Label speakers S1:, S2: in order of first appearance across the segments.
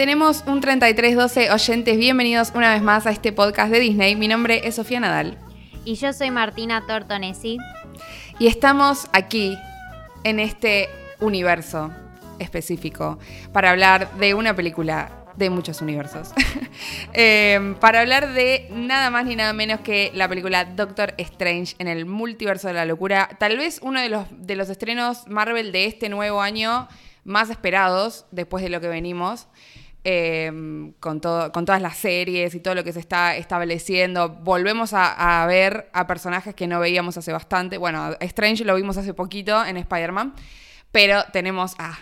S1: Tenemos un 3312 oyentes. Bienvenidos una vez más a este podcast de Disney. Mi nombre es Sofía Nadal.
S2: Y yo soy Martina Tortonesi.
S1: Y estamos aquí, en este universo específico, para hablar de una película de muchos universos. Eh, para hablar de nada más ni nada menos que la película Doctor Strange en el multiverso de la locura. Tal vez uno de los, de los estrenos Marvel de este nuevo año más esperados después de lo que venimos. Eh, con, todo, con todas las series y todo lo que se está estableciendo. Volvemos a, ver a personajes que no veíamos hace bastante. Bueno, Strange lo vimos hace poquito en Spider-Man, pero tenemos a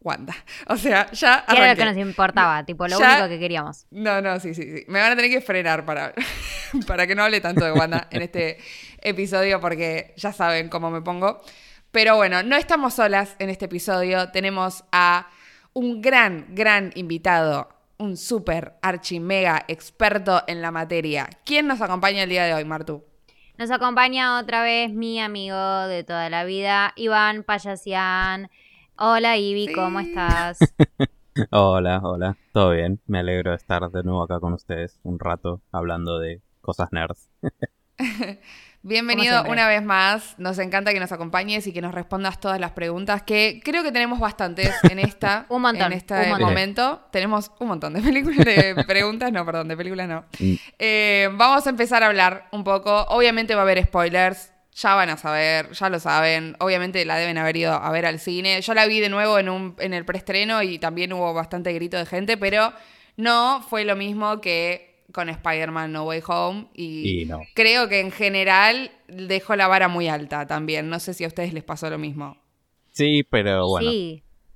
S1: Wanda. O sea, ya.
S2: Era lo que nos importaba, tipo, lo único que queríamos.
S1: No, no, sí, sí, sí. Me van a tener que frenar para, para que no hable tanto de Wanda en este episodio, porque ya saben cómo me pongo. Pero bueno, no estamos solas en este episodio. Tenemos a un gran, gran invitado, un súper archi mega experto en la materia. ¿Quién nos acompaña el día de hoy, Martu?
S2: Nos acompaña otra vez mi amigo de toda la vida, Iván Payasian Hola Ivy, ¿cómo estás?
S3: hola, hola, todo bien. Me alegro de estar de nuevo acá con ustedes un rato hablando de cosas nerds.
S1: Bienvenido una vez más. Nos encanta que nos acompañes y que nos respondas todas las preguntas, que creo que tenemos bastantes en esta.
S2: un montón.
S1: En este momento. Tenemos un montón de películas, de preguntas, no, perdón, de películas no. Mm. Eh, vamos a empezar a hablar un poco. Obviamente va a haber spoilers ya van a saber, ya lo saben. Obviamente la deben haber ido a ver al cine. Yo la vi de nuevo en, un, en el preestreno y también hubo bastante grito de gente, pero no fue lo mismo que con Spider-Man No Way Home. Y, creo que en general dejó la vara muy alta también. No sé si a ustedes les pasó lo mismo.
S3: Sí, pero bueno.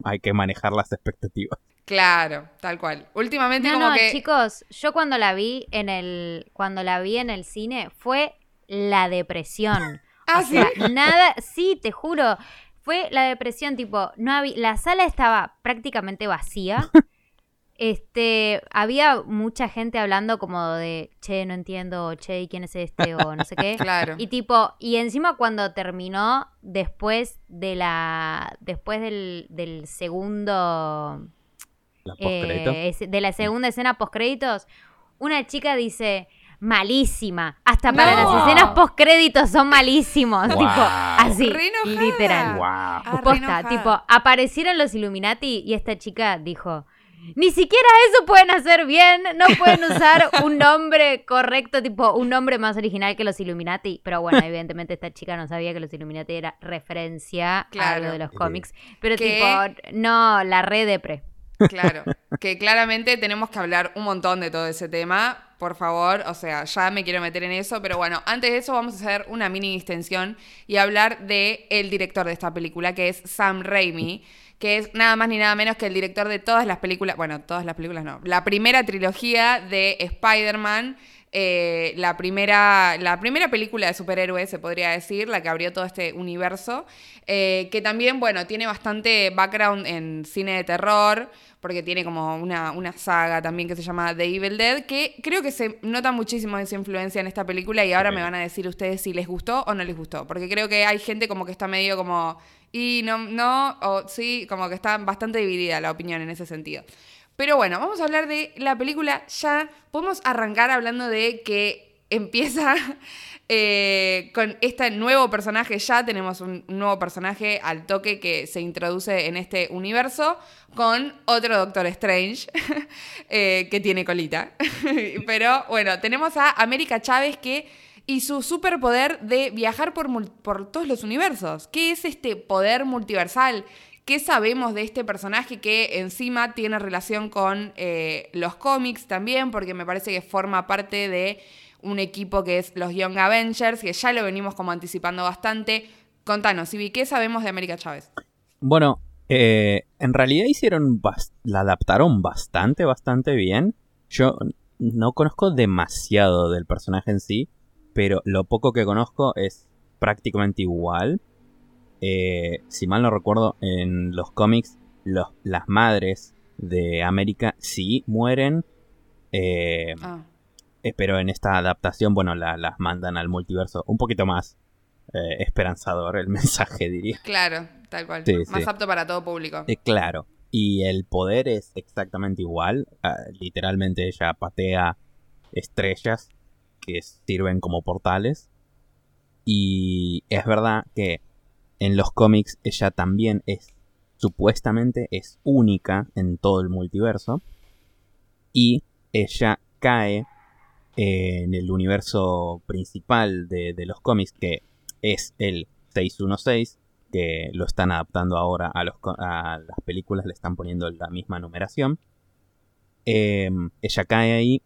S3: Hay que manejar las expectativas.
S1: Claro, tal cual. Últimamente
S2: no,
S1: como
S2: no,
S1: que...
S2: chicos, yo cuando la vi en el cuando la vi en el cine fue la depresión.
S1: Ah, sí.
S2: nada, sí, te juro. Fue la depresión, tipo, no había, la sala estaba prácticamente vacía. Este, había mucha gente hablando como de, che, no entiendo, che, ¿y quién es este? O no sé qué.
S1: Claro.
S2: Y tipo, y encima cuando terminó, después de la, después del, del segundo,
S3: eh,
S2: de la segunda escena post créditos, una chica dice, malísima. Hasta para las escenas post créditos son malísimos. Tipo, así. Literal.
S3: Wow.
S2: tipo, aparecieron los Illuminati y esta chica dijo. Ni siquiera eso pueden hacer bien, no pueden usar un nombre correcto, tipo un nombre más original que los Illuminati. Pero bueno, evidentemente esta chica no sabía que los Illuminati era referencia a lo de los cómics. Pero tipo, no, la red de pre.
S1: Claro, que claramente tenemos que hablar un montón de todo ese tema por favor, o sea, ya me quiero meter en eso, pero bueno, antes de eso vamos a hacer una mini extensión y hablar de el director de esta película, que es Sam Raimi, que es nada más ni nada menos que el director de todas las películas, bueno, todas las películas no, la primera trilogía de Spider-Man. Eh, la, primera, la primera película de superhéroes, se podría decir, la que abrió todo este universo, eh, que también, bueno, tiene bastante background en cine de terror, porque tiene como una, una, saga también que se llama The Evil Dead, que creo que se nota muchísimo esa influencia en esta película y ahora me van a decir ustedes si les gustó o no les gustó, porque creo que hay gente como que está medio como, y no, no, o sí, como que está bastante dividida la opinión en ese sentido. Pero bueno, vamos a hablar de la película ya. Podemos arrancar hablando de que empieza eh, con este nuevo personaje. Ya tenemos un nuevo personaje al toque que se introduce en este universo con otro Doctor Strange eh, que tiene colita. Pero bueno, tenemos a América Chávez que y su superpoder de viajar por, por todos los universos. ¿Qué es este poder multiversal? ¿Qué sabemos de este personaje que encima tiene relación con eh, los cómics también? Porque me parece que forma parte de un equipo que es los Young Avengers, que ya lo venimos como anticipando bastante. Contanos, Ibi, ¿qué sabemos de América Chávez?
S3: Bueno, eh, en realidad hicieron, la adaptaron bastante, bastante bien. Yo no conozco demasiado del personaje en sí, pero lo poco que conozco es prácticamente igual. Eh, si mal no recuerdo, en los cómics, las madres de América sí mueren. Eh, ah. eh, pero en esta adaptación, bueno, las mandan al multiverso. Un poquito más esperanzador el mensaje, diría.
S1: Claro, tal cual. más apto para todo público.
S3: claro. Y el poder es exactamente igual. Ah, literalmente ella patea estrellas que sirven como portales. Y es verdad que en los cómics ella también es, supuestamente es única en todo el multiverso. Y ella cae en el universo principal de, los cómics, que es el 616, que lo están adaptando ahora a, los, a las películas, le están poniendo la misma numeración. Em, ella cae ahí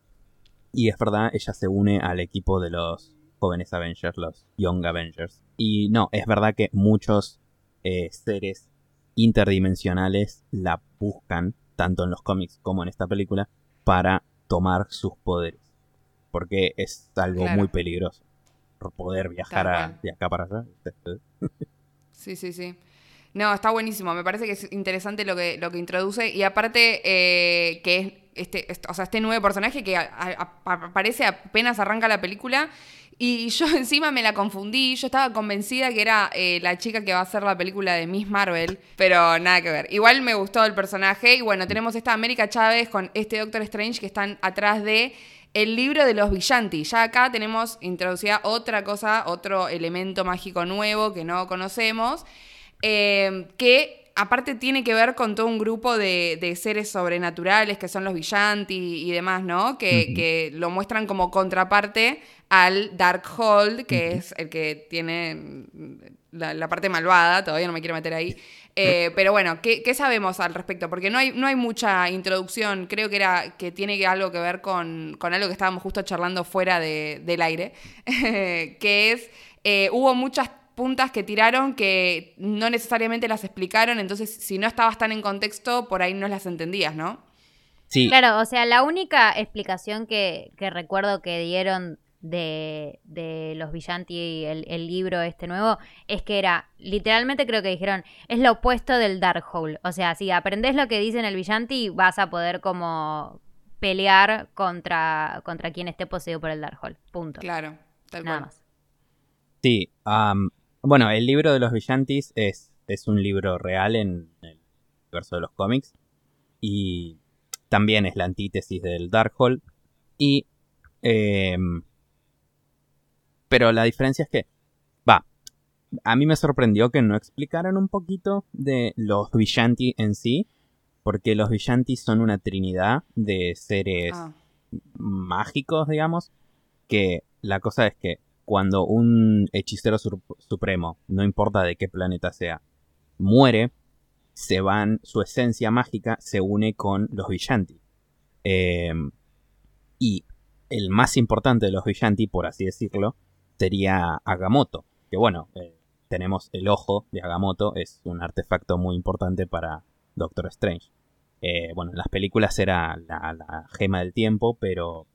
S3: y es verdad, ella se une al equipo de los jóvenes Avengers, los Young Avengers. Y no, es verdad que muchos eh, seres interdimensionales la buscan, tanto en los cómics como en esta película, para tomar sus poderes porque es algo muy peligroso. Poder viajar de acá para allá.
S1: sí, sí, sí. No, está buenísimo. Me parece que es interesante lo que, lo que introduce. Y aparte, eh, que es este, o sea, este nuevo personaje que aparece apenas arranca la película. Y yo encima me la confundí. Yo estaba convencida que era eh, la chica que va a hacer la película de Miss Marvel. Pero nada que ver. Igual me gustó el personaje. Y bueno, tenemos esta América Chávez con este Doctor Strange que están atrás de el libro de los Villanti. Ya acá tenemos introducida otra cosa, otro elemento mágico nuevo que no conocemos, eh, que aparte tiene que ver con todo un grupo de, seres sobrenaturales que son los Villanti y demás, ¿no? Que, lo muestran como contraparte al Darkhold, que es el que tiene la, parte malvada, todavía no me quiero meter ahí. Eh, pero bueno, ¿qué, sabemos al respecto? Porque no hay, no hay mucha introducción, creo que era que tiene algo que ver con, algo que estábamos justo charlando fuera del aire, que es, eh, hubo muchas puntas que tiraron que no necesariamente las explicaron, entonces si no estabas tan en contexto, por ahí no las entendías, ¿no?
S2: Sí. Claro, o sea, la única explicación que, que recuerdo que dieron de, de los Villanti, el, el libro este nuevo, es que era, literalmente creo que dijeron, es lo opuesto del Darkhold. O sea, si aprendes lo que dice en el Villanti, vas a poder como pelear contra, contra quien esté poseído por el Darkhold. Punto.
S1: Claro, tal Nada más.
S3: Sí, bueno, el libro de los Villantis es, es un libro real en el universo de los cómics. Y también es la antítesis del Darkhold. Y eh, pero la diferencia es que, va, a mí me sorprendió que no explicaran un poquito de los Vishanti en sí, porque los Vishanti son una trinidad de seres ah. mágicos, digamos, que la cosa es que cuando un hechicero supremo, no importa de qué planeta sea, muere, se van, su esencia mágica se une con los Vishanti. Em, y el más importante de los Vishanti, por así decirlo, sería Agamotto. Que bueno, eh, tenemos el ojo de Agamotto, es un artefacto muy importante para Doctor Strange. Eh, bueno, en las películas era la, gema del tiempo, pero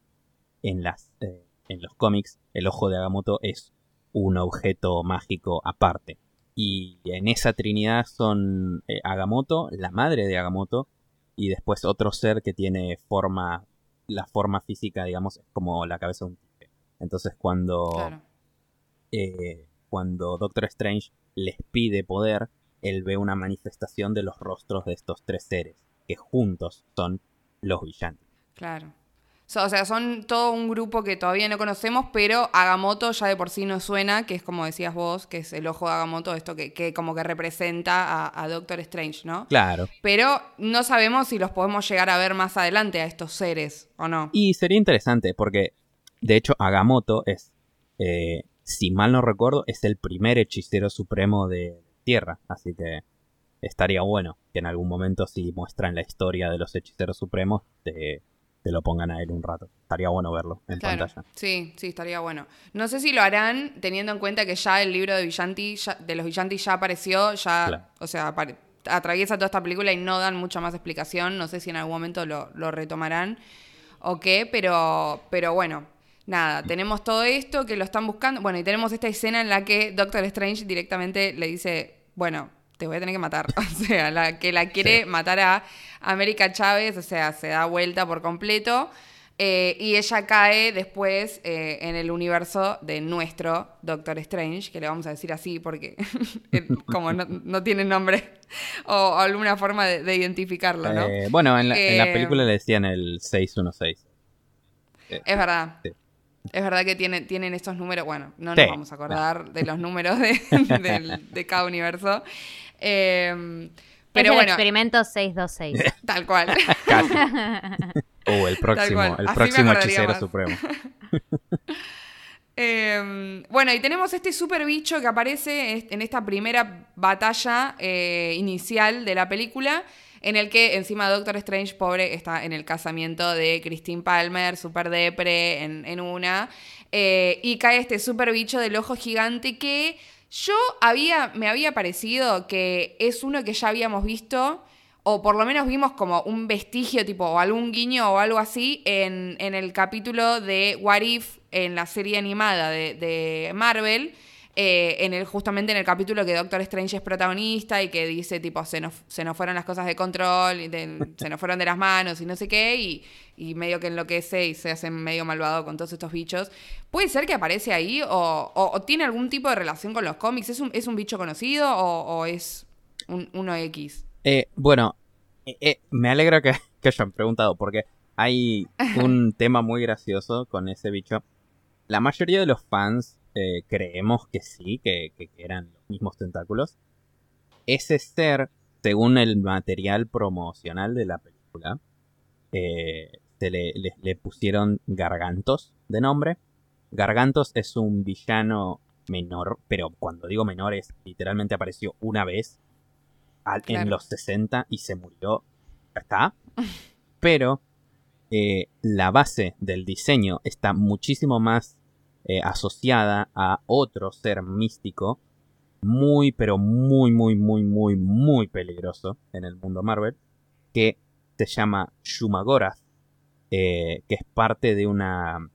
S3: en, las, eh, en los cómics el ojo de Agamotto es un objeto mágico aparte. Y en esa trinidad son Agamotto, la madre de Agamotto, y después otro ser que tiene forma, la forma física, digamos, es como la cabeza de un tigre. Entonces cuando eh, cuando Doctor Strange les pide poder, él ve una manifestación de los rostros de estos tres seres, que juntos son los villanos.
S1: Claro. O sea, son todo un grupo que todavía no conocemos, pero Agamotto ya de por sí nos suena, que es como decías vos, que es el ojo de Agamotto, esto que, como que representa a, a, Doctor Strange, ¿no?
S3: Claro.
S1: Pero no sabemos si los podemos llegar a ver más adelante a estos seres, ¿o no?
S3: Y sería interesante, porque de hecho Agamotto es eh, si mal no recuerdo, es el primer hechicero supremo de Tierra, así que estaría bueno que en algún momento si muestran la historia de los hechiceros supremos te, lo pongan a él un rato. Estaría bueno verlo en pantalla.
S1: Sí, sí, estaría bueno. No sé si lo harán teniendo en cuenta que ya el libro de Villanti, de los Villanti ya apareció, ya, o sea, atraviesa toda esta película y no dan mucha más explicación. No sé si en algún momento lo, lo retomarán o qué, pero, pero bueno, nada, tenemos todo esto que lo están buscando. Bueno, y tenemos esta escena en la que Doctor Strange directamente le dice, bueno, te voy a tener que matar. O sea, la que la quiere matar a América Chávez, o sea, se da vuelta por completo. Eh, y ella cae después eh, en el universo de nuestro Doctor Strange, que le vamos a decir así porque eh, como no, no tiene nombre o alguna forma de, de identificarlo, ¿no?
S3: Eh, bueno, en la, en la película le decían el 616.
S1: Es verdad.
S3: Sí.
S1: Es verdad que tiene, tienen estos números. Bueno, no
S3: Sí.
S1: nos vamos a acordar de los números de cada universo. Eh, pero
S2: es el
S1: bueno,
S2: experimento 626.
S1: tal cual.
S3: Casi. O el próximo, el
S1: así
S3: próximo hechicero
S1: más.
S3: supremo.
S1: Eh, bueno, y tenemos este super bicho que aparece en esta primera batalla eh, inicial de la película, en el que encima Doctor Strange, pobre, está en el casamiento de Christine Palmer, super depre, en, en una, eh, y cae este super bicho del ojo gigante que yo había, me había parecido que es uno que ya habíamos visto o por lo menos vimos como un vestigio, tipo, o algún guiño o algo así, en, en el capítulo de What If, en la serie animada de, de Marvel, eh, en el, justamente en el capítulo que Doctor Strange es protagonista y que dice, tipo, se nos, se nos fueron las cosas de control, y de- se nos fueron de las manos y no sé qué, y, y medio que enloquece y se hace medio malvado con todos estos bichos. ¿Puede ser que aparece ahí o, o- o tiene algún tipo de relación con los cómics? ¿Es un, es un bicho conocido o, o es un, uno X?
S3: Eh, bueno, eh, me alegra que, que hayan preguntado porque hay un tema muy gracioso con ese bicho. La mayoría de los fans eh, creemos que sí, que, que eran los mismos tentáculos. Ese ser, según el material promocional de la película, eh, se le, le- le pusieron Gargantos de nombre. Gargantos es un villano menor, pero cuando digo menor es literalmente apareció una vez al- en los 60 y se murió. Ya está. Pero eh, la base del diseño está muchísimo más eh, asociada a otro ser místico muy, pero muy, muy, muy, muy, muy peligroso en el mundo Marvel, que se llama Shumagorath, eh, que es parte de una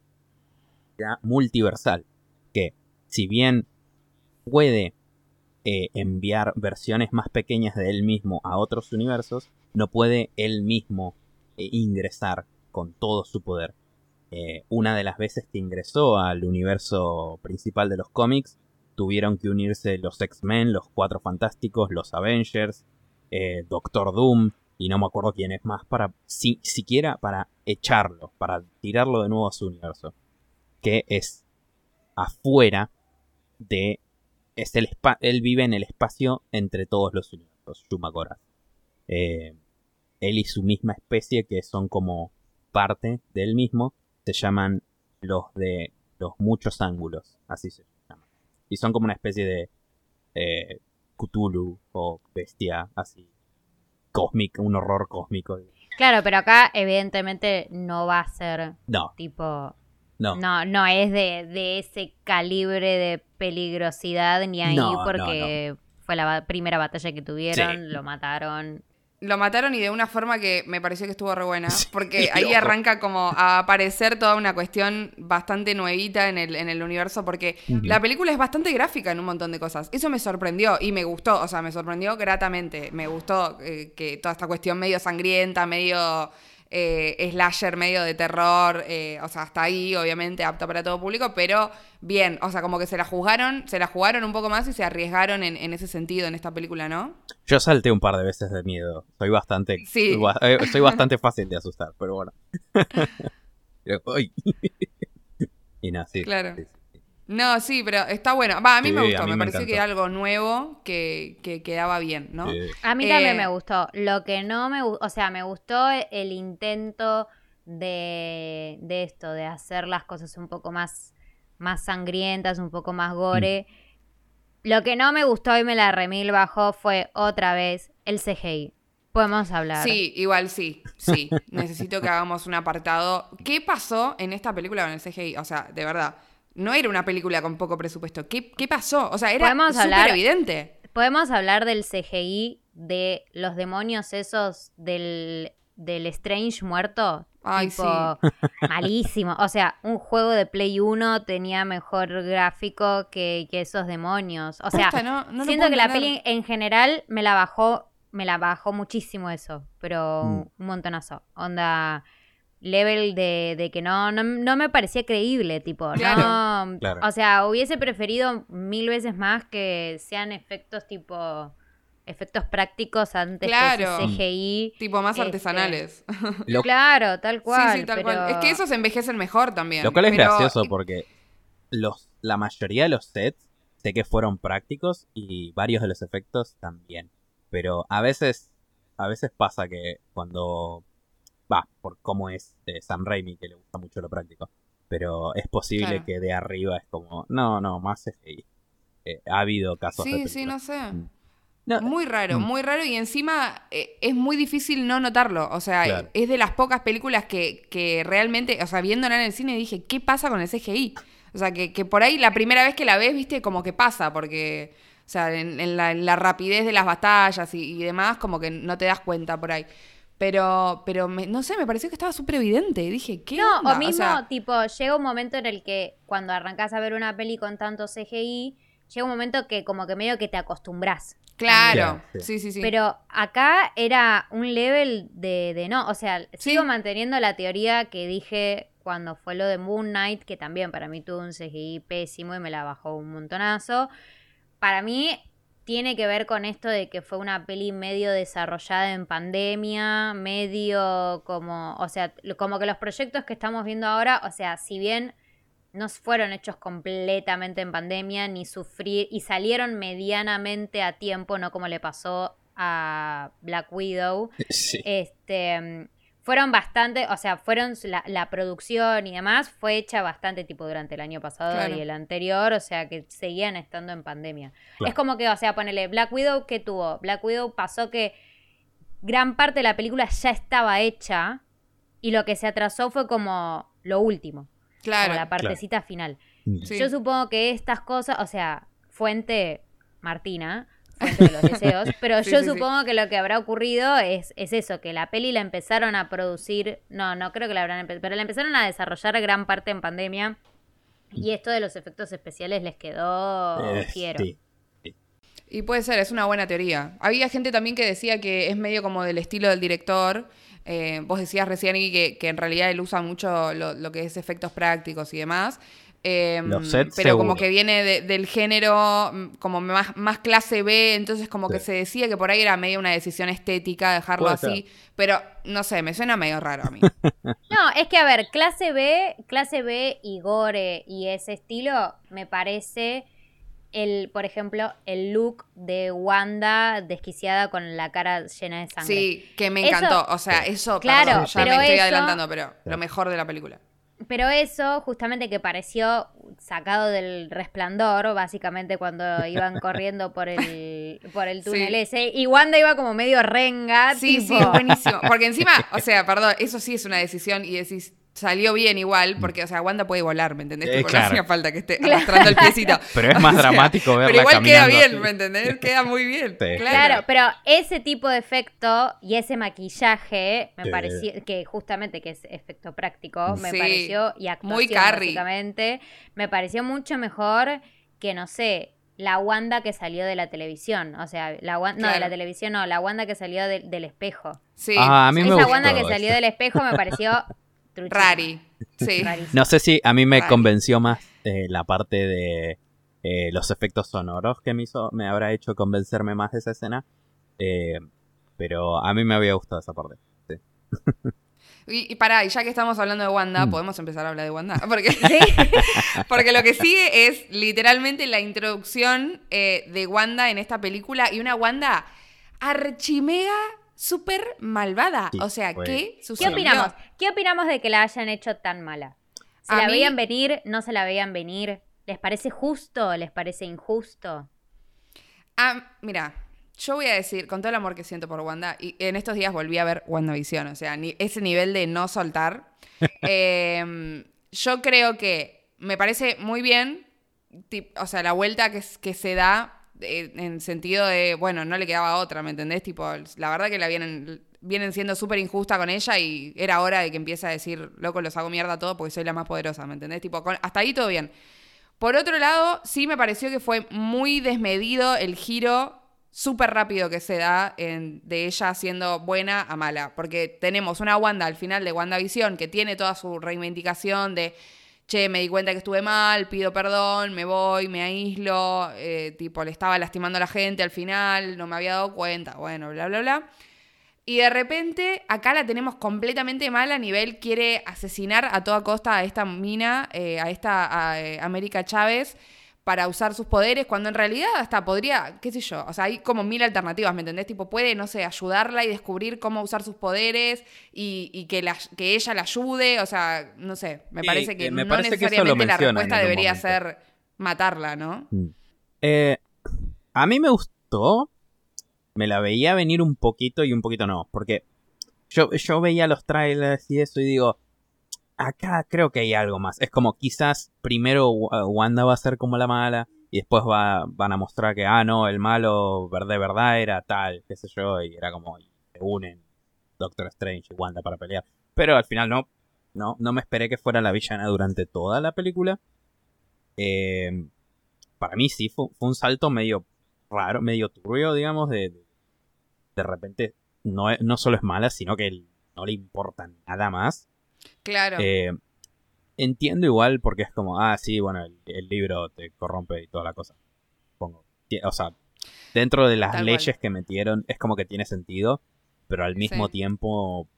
S3: multiversal, que si bien puede eh, enviar versiones más pequeñas de él mismo a otros universos, no puede él mismo eh, ingresar con todo su poder. Eh, una de las veces que ingresó al universo principal de los cómics, tuvieron que unirse los X-Men, los Cuatro Fantásticos, los Avengers, eh, Doctor Doom, y no me acuerdo quién es más, para si, siquiera para echarlo, para tirarlo de nuevo a su universo. Que es afuera de... Es el él vive en el espacio entre todos los universos, Shumagorath. Eh, él y su misma especie, que son como parte de él mismo, se llaman los de los muchos ángulos, así se llaman. Y son como una especie de eh, Cthulhu o bestia así cósmica, un horror cósmico.
S2: Claro, pero acá evidentemente no va a ser
S3: No,
S2: tipo...
S3: no.
S2: No, no es de, de ese calibre de peligrosidad ni ahí
S3: No, no,
S2: porque fue la ba- primera batalla que tuvieron,
S3: Sí.
S2: lo mataron.
S1: Lo mataron y de una forma que me pareció que estuvo re buena.
S3: Sí,
S1: Porque ahí
S3: loco.
S1: arranca como a aparecer toda una cuestión bastante nuevita en el, en el universo. Porque la película es bastante gráfica en un montón de cosas. Eso me sorprendió y me gustó. O sea, me sorprendió gratamente. Me gustó eh, que toda esta cuestión medio sangrienta, medio eh, slasher, medio de terror. eh, o sea, hasta ahí, obviamente, apta para todo público. Pero bien, o sea, como que se la jugaron, se la jugaron un poco más y se arriesgaron en, en ese sentido en esta película, ¿no?
S3: Yo salté un par de veces de miedo. Soy bastante.
S1: Sí.
S3: eh, soy bastante fácil de asustar, pero bueno. Pero, y sí.
S1: Claro.
S3: sí, sí.
S1: No, sí, pero está bueno. Va, a mí
S3: Sí,
S1: me gustó,
S3: mí
S1: me,
S3: me
S1: pareció que era algo nuevo que, que quedaba bien, ¿no?
S3: Sí.
S2: A mí
S1: Eh,
S2: también me gustó. Lo que no me gustó, o sea, me gustó el intento de, de esto, de hacer las cosas un poco más, más sangrientas, un poco más gore. Lo que no me gustó y me la remil bajó fue otra vez el CGI. Podemos hablar.
S1: Sí, igual sí, sí. Necesito que hagamos un apartado. ¿Qué pasó en esta película con el CGI? O sea, de verdad, no era una película con poco presupuesto. ¿Qué, qué pasó? O sea, era súper evidente.
S2: Podemos hablar del CGI de los demonios esos del, del Strange muerto.
S1: Ay,
S2: tipo, malísimo. O sea, un juego de Play 1 tenía mejor gráfico que, que esos demonios. O sea,
S1: Posta, no- no
S2: siento que la peli en general me la bajó, me la bajó muchísimo eso, pero
S3: Mm.
S2: un montonazo. Onda, level de, de que no, no, no me parecía creíble, tipo,
S1: Claro.
S2: no,
S3: Claro.
S2: o sea, hubiese preferido mil veces más que sean efectos tipo, efectos prácticos antes
S1: Claro.
S2: que CGI.
S1: Tipo más
S2: Este,
S1: artesanales.
S3: Lo,
S2: Claro, tal cual.
S1: sí, sí, tal
S2: pero-
S1: cual. Es que esos envejecen mejor también.
S3: lo cual es
S1: pero-
S3: gracioso porque los, la mayoría de los sets sé que fueron prácticos y varios de los efectos también. Pero a veces, a veces pasa que cuando va, por cómo es eh, Sam Raimi, que le gusta mucho lo práctico. Pero es posible
S1: Claro.
S3: que de arriba es como, no, no, más CGI. Eh, ha habido casos de
S1: Sí, sí, no sé.
S3: Mm. No,
S1: Muy raro,
S3: Mm.
S1: muy raro y encima eh, es muy difícil no notarlo. O sea,
S3: Claro.
S1: es de las pocas películas que, que realmente, o sea, viéndola en el cine dije, ¿qué pasa con el CGI? O sea, que, que por ahí la primera vez que la ves, viste, como que pasa, porque, o sea, en, en la, en la rapidez de las batallas y, y demás, como que no te das cuenta por ahí. Pero, pero me- no sé, me pareció que estaba súper evidente. Dije, ¿qué
S2: No,
S1: onda?
S2: o mismo,
S1: sea,
S2: tipo, llega un momento en el que cuando arrancás a ver una peli con tanto CGI, llega un momento que como que medio que te acostumbras.
S1: claro.
S3: Sí.
S1: Sí, sí, sí.
S2: Pero acá era un level de, de no, o sea,
S1: Sí.
S2: sigo manteniendo la teoría que dije cuando fue lo de Moon Knight, que también para mí tuvo un CGI pésimo y me la bajó un montonazo. Para mí tiene que ver con esto de que fue una peli medio desarrollada en pandemia, medio como, o sea, como que los proyectos que estamos viendo ahora, o sea, si bien no fueron hechos completamente en pandemia, ni sufrir, y salieron medianamente a tiempo, no como le pasó a Black Widow,
S3: Sí.
S2: este fueron bastante, o sea, fueron la, la producción y demás fue hecha bastante tipo durante el año pasado
S1: Claro.
S2: y el anterior, o sea, que seguían estando en pandemia.
S3: Claro.
S2: Es como que, o sea, ponele Black Widow que tuvo, Black Widow pasó que gran parte de la película ya estaba hecha y lo que se atrasó fue como lo último,
S1: claro.
S2: como la partecita final.
S1: Sí.
S2: Yo supongo que estas cosas, o sea, fuente Martina, fuente de los deseos, pero
S1: Sí,
S2: yo
S1: sí, sí.
S2: supongo que lo que habrá ocurrido es, es eso, que la peli la empezaron a producir, no, no creo que la habrán empezado, pero la empezaron a desarrollar gran parte en pandemia y esto de los efectos especiales les quedó
S3: Eh,
S2: fiero.
S3: sí.
S1: Y puede ser, es una buena teoría. Había gente también que decía que es medio como del estilo del director. Eh, vos decías recién que, que en realidad él usa mucho lo, lo que es efectos prácticos y demás. Eh,
S3: Los sets,
S1: pero como que viene de- del género mm, como más, más clase B, entonces como que se decía que por ahí era medio una decisión estética dejarlo
S3: Puede
S1: así. Pero no sé, me suena medio raro a mí.
S2: No, es que a ver, clase B, clase B y gore y ese estilo me parece el, por ejemplo, el look de Wanda desquiciada con la cara llena de sangre.
S1: Sí, que me
S2: Eso-
S1: encantó. O sea, eso,
S2: Claro,
S1: perdón, ya
S2: pero
S1: me estoy
S2: eso-
S1: adelantando, pero lo mejor de la película.
S2: Pero eso, justamente que pareció sacado del resplandor, básicamente cuando iban corriendo por el, por el túnel
S1: Sí.
S2: ese, y Wanda iba como medio renga.
S1: Sí,
S2: tipo,
S1: sí, buenísimo. Porque encima, o sea, perdón, eso sí es una decisión y decís, salió bien igual, porque, o sea, Wanda puede volar, ¿me entendés?
S3: Eh,
S1: Tipo,
S3: claro.
S1: No hacía falta que esté arrastrando el piecito.
S3: Pero es más
S1: O sea,
S3: dramático verla
S1: Pero igual queda bien,
S3: así.
S1: ¿me entendés? Queda muy bien.
S3: Sí.
S1: Claro.
S2: Claro, pero ese tipo de efecto y ese maquillaje me
S3: Sí.
S2: pareció que justamente que es efecto práctico, me
S1: Sí,
S2: pareció y actuación
S1: muy
S2: básicamente, me pareció mucho mejor que no sé, la Wanda que salió de la televisión, o sea, la Wan- no de la televisión, no, la Wanda que salió de- del espejo.
S1: Sí,
S3: Ah, a mí me
S2: Esa
S3: gustó
S2: Wanda que
S3: eso.
S2: salió del espejo me pareció truchísima.
S1: rari. Sí.
S3: No sé si a mí me
S1: Rari.
S3: convenció más eh, la parte de eh, los efectos sonoros que me hizo, me habrá hecho convencerme más de esa escena. Eh, pero a mí me había gustado esa parte.
S1: Y, y pará, y ya que estamos hablando de Wanda,
S3: Mm.
S1: podemos empezar a hablar de Wanda. Porque, porque lo que sigue es literalmente la introducción eh, de Wanda en esta película y una Wanda archimega súper malvada.
S3: Sí,
S1: o sea,
S3: fue-
S1: ¿qué
S2: ¿Qué
S1: sucedió?
S2: opinamos? ¿Qué opinamos de que la hayan hecho tan mala? ¿Se
S1: A
S2: la
S1: mí-
S2: veían venir? ¿No se la veían venir? ¿Les parece justo? ¿Les parece injusto?
S1: Ah, mira, yo voy a decir, con todo el amor que siento por Wanda, y en estos días volví a ver WandaVision, o sea, ni- ese nivel de no soltar. eh, yo creo que me parece muy bien, tip- o sea, la vuelta que se da eh, en sentido de, bueno, no le quedaba otra, ¿me entendés? Tipo, la verdad que la vienen, vienen siendo súper injusta con ella y era hora de que empiece a decir, loco, los hago mierda todo porque soy la más poderosa, ¿me entendés? Tipo, hasta ahí todo bien. Por otro lado, sí me pareció que fue muy desmedido el giro súper rápido que se da en- de ella siendo buena a mala. Porque tenemos una Wanda al final de WandaVision que tiene toda su reivindicación de, che, me di cuenta que estuve mal, pido perdón, me voy, me aíslo, eh, tipo, le estaba lastimando a la gente al final, no me había dado cuenta, bueno, bla, bla, bla. Y de repente, acá la tenemos completamente mal a nivel, quiere asesinar a toda costa a esta mina, eh, a esta a, eh, América Chávez, para usar sus poderes, cuando en realidad hasta podría, qué sé yo, o sea, hay como mil alternativas, ¿me entendés? Tipo, puede, no sé, ayudarla y descubrir cómo usar sus poderes y, y que, la- que ella la ayude, o sea, no sé, me parece que
S3: eh, me
S1: no
S3: parece que
S1: necesariamente la respuesta debería
S3: momento.
S1: ser matarla, ¿no?
S3: Mm. Eh, a mí me gustó. Me la veía venir un poquito y un poquito no. Porque yo, yo veía los trailers y eso y digo. Acá creo que hay algo más. Es como quizás primero Wa- Wanda va a ser como la mala. Y después va, van a mostrar que, ah, no, el malo de verdad era tal, qué sé yo. Y era como, y se unen Doctor Strange y Wanda para pelear. Pero al final no. No, no me esperé que fuera la villana durante toda la película. Eh, para mí sí fue, fue un salto medio raro, medio turbio, digamos, de, de, repente no, no solo es mala, sino que no le importa nada más.
S1: Claro.
S3: Eh, entiendo igual porque es como, ah, sí, bueno, el, el libro te corrompe y toda la cosa. Pongo. O sea, dentro de las
S1: Tal
S3: leyes
S1: cual.
S3: que metieron es como que tiene sentido, pero al mismo
S1: Sí.
S3: tiempo,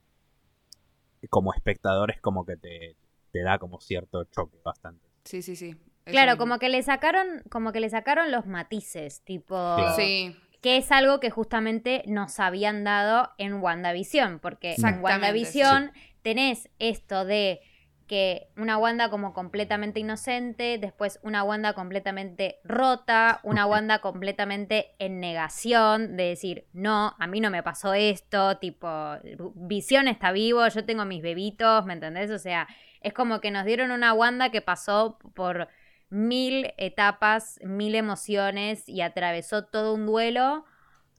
S3: como espectador, es como que te, te da como cierto choque bastante.
S1: sí, sí, sí. Eso
S2: Claro,
S1: mismo.
S2: como que le sacaron, como que le sacaron los matices, tipo,
S3: Claro.
S1: Sí,
S2: que es algo que justamente nos habían dado en WandaVision, porque en WandaVision tenés esto de que una Wanda como completamente inocente, después una Wanda completamente rota, una Wanda completamente en negación, de decir, no, a mí no me pasó esto, tipo, Visión está vivo, yo tengo mis bebitos, ¿me entendés? O sea, es como que nos dieron una Wanda que pasó por mil etapas, mil emociones y atravesó todo un duelo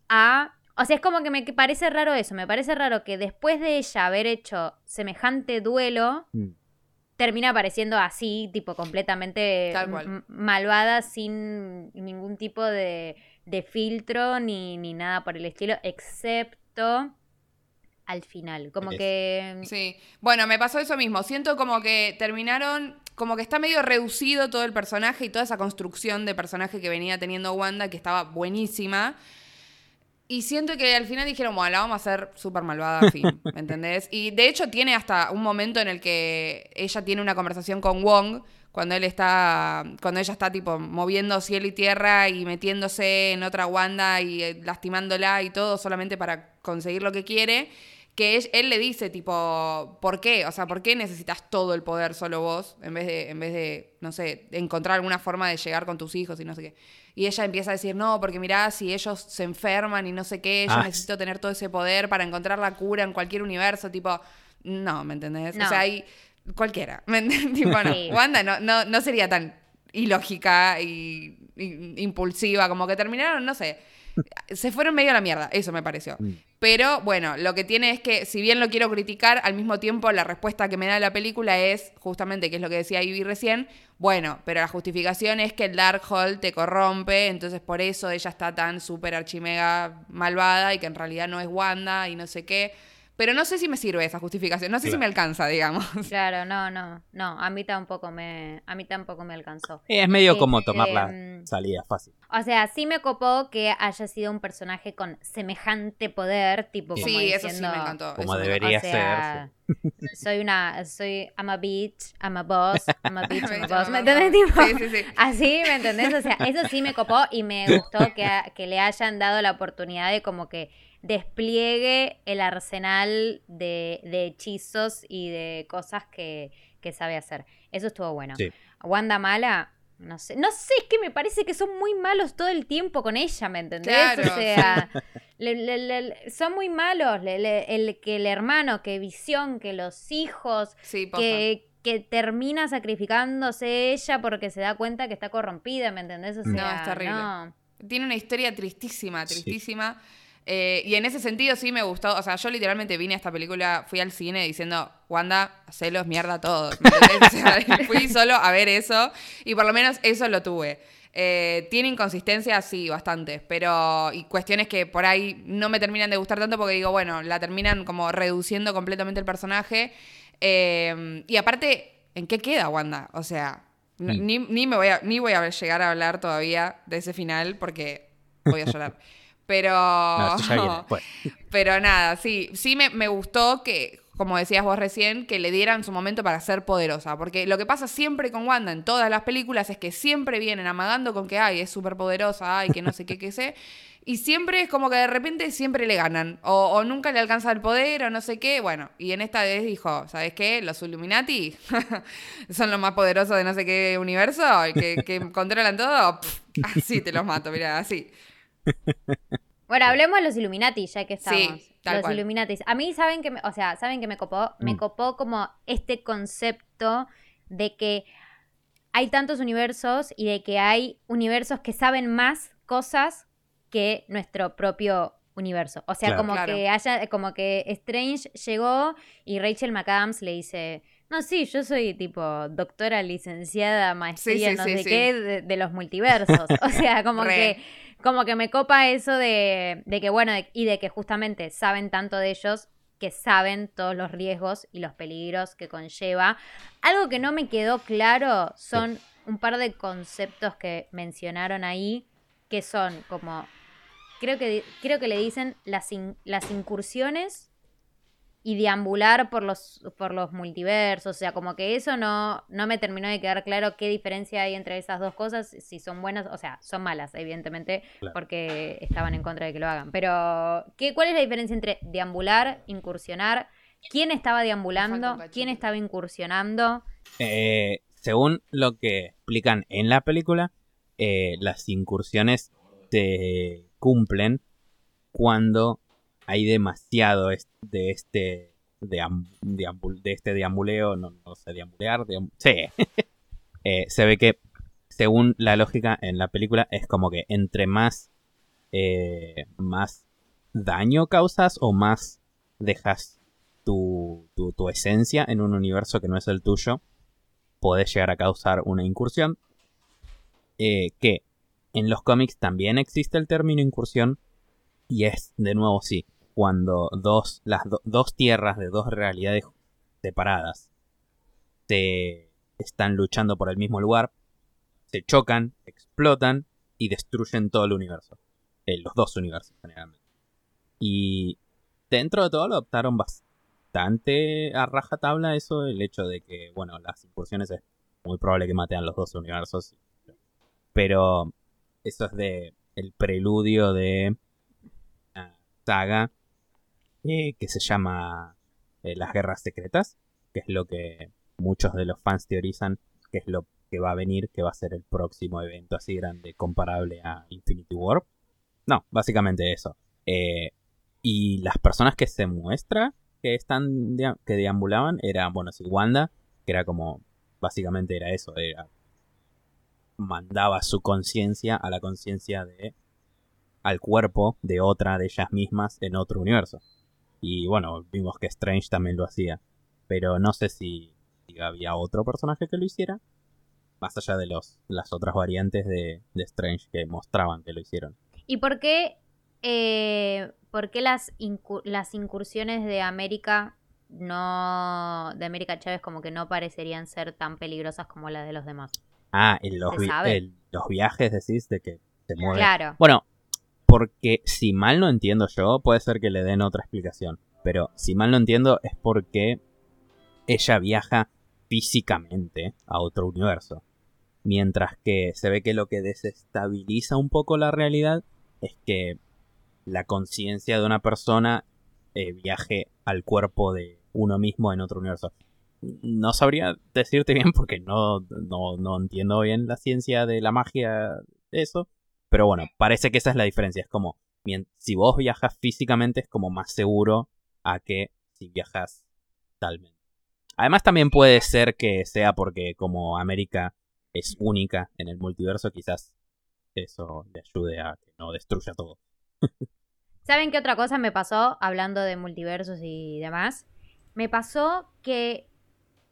S2: a... O sea, es como que me parece raro eso, me parece raro que después de ella haber hecho semejante duelo,
S3: Mm.
S2: termina apareciendo así, tipo completamente malvada, sin ningún tipo de, de filtro ni, ni nada por el estilo, excepto al final. Como
S3: Es-
S2: que...
S1: Sí, bueno, me pasó eso mismo. Siento como que terminaron, como que está medio reducido todo el personaje y toda esa construcción de personaje que venía teniendo Wanda, que estaba buenísima. Y siento que al final dijeron, bueno, la vamos a hacer súper malvada, fin, ¿me entendés? Y de hecho tiene hasta un momento en el que ella tiene una conversación con Wong, cuando él está, cuando ella está tipo moviendo cielo y tierra y metiéndose en otra Wanda y eh, lastimándola y todo solamente para conseguir lo que quiere, que él, él le dice tipo, ¿por qué? O sea, ¿por qué necesitas todo el poder solo vos en vez de, en vez de, no sé, encontrar alguna forma de llegar con tus hijos y no sé qué? Y ella empieza a decir, no, porque mirá, si ellos se enferman y no sé qué, yo
S3: Ah,
S1: necesito tener todo ese poder para encontrar la cura en cualquier universo, tipo, no, ¿me entendés?
S2: No.
S1: O sea, hay cualquiera, ¿me entendés? tipo, no,
S2: Sí.
S1: Wanda no, no, no sería tan ilógica y, y impulsiva, como que terminaron, no sé, se fueron medio a la mierda, eso me pareció. Pero bueno, lo que tiene es que, si bien lo quiero criticar, al mismo tiempo la respuesta que me da la película es, justamente, que es lo que decía Ivy recién, bueno, pero la justificación es que el Darkhold te corrompe, entonces por eso ella está tan súper archimega malvada y que en realidad no es Wanda y no sé qué. Pero no sé si me sirve esa justificación, no sé si me alcanza, digamos.
S2: Claro, no, no, no, a mí tampoco me, a mí tampoco me alcanzó.
S3: Es medio como
S2: Este,
S3: tomar la
S2: mm,
S3: salida fácil.
S2: O sea, sí me copó que haya sido un personaje con semejante poder, tipo
S3: Sí,
S2: como
S1: Sí, eso sí me encantó.
S3: Como
S1: eso me
S3: debería
S2: o sea, soy una, soy, I'm a bitch, I'm a boss, I'm a bitch, I'm a boss, ¿me entendés? Tipo,
S1: Sí, sí, sí.
S2: Así, ¿me entendés? O sea, eso sí me copó y me gustó que, que le hayan dado la oportunidad de como que despliegue el arsenal de, de hechizos y de cosas que, que sabe hacer. Eso estuvo bueno.
S3: Sí.
S2: Wanda mala, no sé. No sé, es que me parece que son muy malos todo el tiempo con ella, ¿me entendés?
S1: Claro.
S2: O sea, le- le- le- son muy malos. Le- le- el, que el hermano, que Visión, que los hijos,
S1: Sí,
S2: que, que termina sacrificándose ella porque se da cuenta que está corrompida, ¿me entendés? O
S3: No,
S1: es terrible.
S2: no.
S1: Tiene una historia tristísima,
S3: Sí.
S1: Eh, y en ese sentido sí me gustó. O sea, yo literalmente vine a esta película, fui al cine diciendo, Wanda, hacelos mierda a todos. O sea, fui solo a ver eso y por lo menos eso lo tuve. Eh, tiene inconsistencias, sí, bastantes, pero y cuestiones que por ahí no me terminan de gustar tanto porque digo, bueno, la terminan como reduciendo completamente el personaje. Eh, y aparte, ¿en qué queda Wanda? O sea,
S3: Mm.
S1: ni, ni me voy a, ni voy a llegar a hablar todavía de ese final porque voy a llorar. Pero...
S3: No, esto ya viene después.
S1: Pero nada, sí, sí me, me gustó que, como decías vos recién, que le dieran su momento para ser poderosa. Porque lo que pasa siempre con Wanda en todas las películas es que siempre vienen amagando con que, ay, es súper poderosa, ay, que no sé qué, qué sé. Y siempre es como que de repente siempre le ganan. O, o nunca le alcanza el poder, o no sé qué. Bueno, y en esta vez dijo, ¿sabes qué? Los Illuminati son los más poderosos de no sé qué universo, que, que controlan todo. Pff, así te los mato, mira, así.
S2: Bueno, hablemos de los Illuminati, ya que estamos.
S1: Sí, tal
S2: los
S1: cual.
S2: Illuminati. A mí, ¿saben que me, O sea, ¿saben que me copó? Me
S3: Mm.
S2: copó como este concepto de que hay tantos universos y de que hay universos que saben más cosas que nuestro propio universo. O sea,
S3: Claro.
S2: como
S1: Claro.
S2: que haya, como que Strange llegó y Rachel McAdams le dice. No, sí, yo soy tipo doctora, licenciada, maestría,
S1: sí,
S2: no
S1: sí,
S2: sé
S1: sí.
S2: qué, de, de los multiversos. O sea, como que como que me copa eso de, de que, bueno, de- y de que justamente saben tanto de ellos que saben todos los riesgos y los peligros que conlleva. Algo que no me quedó claro son un par de conceptos que mencionaron ahí, que son como, creo que, creo que le dicen las, in- las incursiones y deambular por los, por los multiversos. O sea, como que eso no, no me terminó de quedar claro qué diferencia hay entre esas dos cosas, si son buenas, o sea, son malas, evidentemente,
S3: Claro.
S2: porque estaban en contra de que lo hagan. Pero, ¿qué, ¿cuál es la diferencia entre deambular, incursionar? ¿Quién estaba deambulando? ¿Quién estaba incursionando?
S3: Eh, según lo que explican en la película, eh, las incursiones se cumplen cuando hay demasiado de este deam- deambul- de este deambuleo, no, no sé, deambulear, deam- sí. Eh, se ve que, según la lógica en la película, es como que entre más, eh, más daño causas o más dejas tu, tu, tu esencia en un universo que no es el tuyo, podés llegar a causar una incursión. Eh, que en los cómics también existe el término incursión. Y es, de nuevo, sí, cuando dos, las do- dos tierras de dos realidades separadas se están luchando por el mismo lugar, se chocan, explotan y destruyen todo el universo. Eh, los dos universos, generalmente. Y dentro de todo lo adoptaron bastante a rajatabla eso, el hecho de que, bueno, las incursiones es muy probable que maten los dos universos. Pero eso es de el preludio de una saga eh, que se llama eh, Las Guerras Secretas, que es lo que muchos de los fans teorizan que es lo que va a venir, que va a ser el próximo evento así grande comparable a Infinity War. No, básicamente eso. Eh, y las personas que se muestra que están que deambulaban era, bueno, sí, Wanda, que era como, básicamente era eso, era, mandaba su conciencia a la conciencia de, al cuerpo de otra de ellas mismas en otro universo. Y bueno, vimos que Strange también lo hacía, pero no sé si, si había otro personaje que lo hiciera, más allá de los, las otras variantes de, de Strange que mostraban que lo hicieron.
S2: ¿Y por qué, eh, por qué las, las incursiones de América no de América Chávez como que no parecerían ser tan peligrosas como las de los demás?
S3: Ah, en los, los viajes decís de que se mueve.
S2: Claro.
S3: Bueno, porque si mal no entiendo yo, puede ser que le den otra explicación. Pero si mal no entiendo es porque ella viaja físicamente a otro universo. Mientras que se ve que lo que desestabiliza un poco la realidad es que la conciencia de una persona eh, viaje al cuerpo de uno mismo en otro universo. No sabría decirte bien porque no, no, no entiendo bien la ciencia de la magia eso. Pero bueno, parece que esa es la diferencia. Es como, si vos viajas físicamente es como más seguro a que si viajas talmente. Además también puede ser que sea porque como América es única en el multiverso, quizás eso le ayude a que no destruya todo.
S2: ¿Saben qué otra cosa me pasó hablando de multiversos y demás? Me pasó que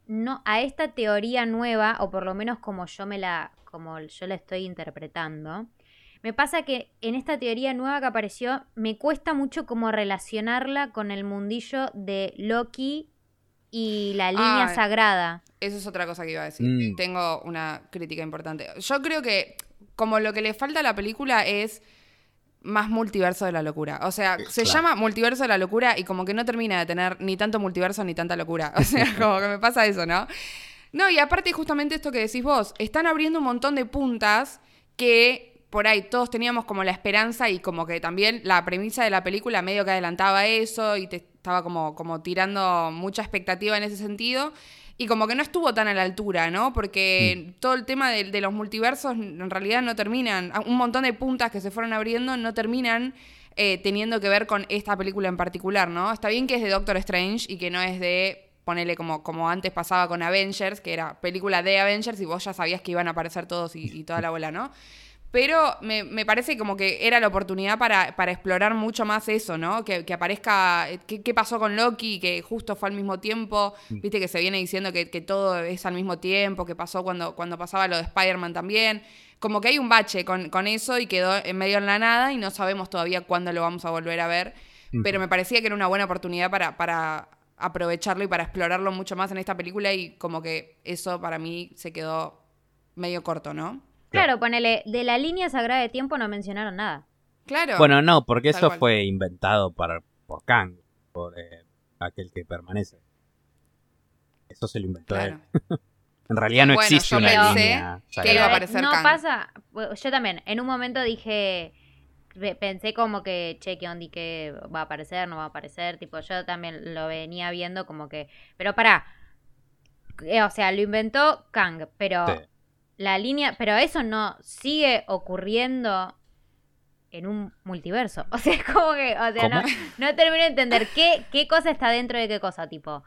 S2: no a esta teoría nueva, o por lo menos como yo me la como yo la estoy interpretando. Me pasa que en esta teoría nueva que apareció, me cuesta mucho como relacionarla con el mundillo de Loki y la línea
S1: Ah,
S2: sagrada.
S1: Eso es otra cosa que iba a decir.
S3: Mm.
S1: Tengo una crítica importante. Yo creo que como lo que le falta a la película es más multiverso de la locura. O sea, se
S3: claro.
S1: llama multiverso de la locura y como que no termina de tener ni tanto multiverso ni tanta locura. O sea, como que me pasa eso, ¿no? No, y aparte justamente esto que decís vos, están abriendo un montón de puntas que por ahí todos teníamos como la esperanza y como que también la premisa de la película medio que adelantaba eso y te estaba como, como tirando mucha expectativa en ese sentido. Y como que no estuvo tan a la altura, ¿no? Porque todo el tema de, de los multiversos en realidad no terminan. Un montón de puntas que se fueron abriendo no terminan eh, teniendo que ver con esta película en particular, ¿no? Está bien que es de Doctor Strange y que no es de, ponele como, como antes pasaba con Avengers, que era película de Avengers y vos ya sabías que iban a aparecer todos y, y toda la bola, ¿no? Pero me, me parece como que era la oportunidad para, para explorar mucho más eso, ¿no? Que, que aparezca eh, qué, qué pasó con Loki, que justo fue al mismo tiempo, viste que se viene diciendo que, que todo es al mismo tiempo, que pasó cuando, cuando pasaba lo de Spider-Man también. Como que hay un bache con, con eso y quedó en medio en la nada y no sabemos todavía cuándo lo vamos a volver a ver. Pero me parecía que era una buena oportunidad para, para aprovecharlo y para explorarlo mucho más en esta película y como que eso para mí se quedó medio corto, ¿no?
S2: Claro, ponele, de la línea sagrada de tiempo no mencionaron nada.
S1: Claro.
S3: Bueno, no, porque
S1: Tal
S3: eso
S1: cual.
S3: fue inventado para, por Kang, por eh, aquel que permanece. Eso se lo inventó
S1: Claro.
S3: él. En realidad no
S1: Bueno,
S3: existe
S1: yo
S3: una
S1: pensé
S3: línea.
S1: que iba a aparecer
S2: no
S1: Kang.
S2: pasa, yo también, en un momento dije, pe- pensé como que, che, ¿qué onda y qué va a aparecer, no va a aparecer? Tipo, yo también lo venía viendo como que, pero pará, eh, o sea, lo inventó Kang, pero
S3: Sí.
S2: La línea, pero eso no sigue ocurriendo en un multiverso. O sea, es como que, o sea, no, no termino de entender qué, qué cosa está dentro de qué cosa, tipo,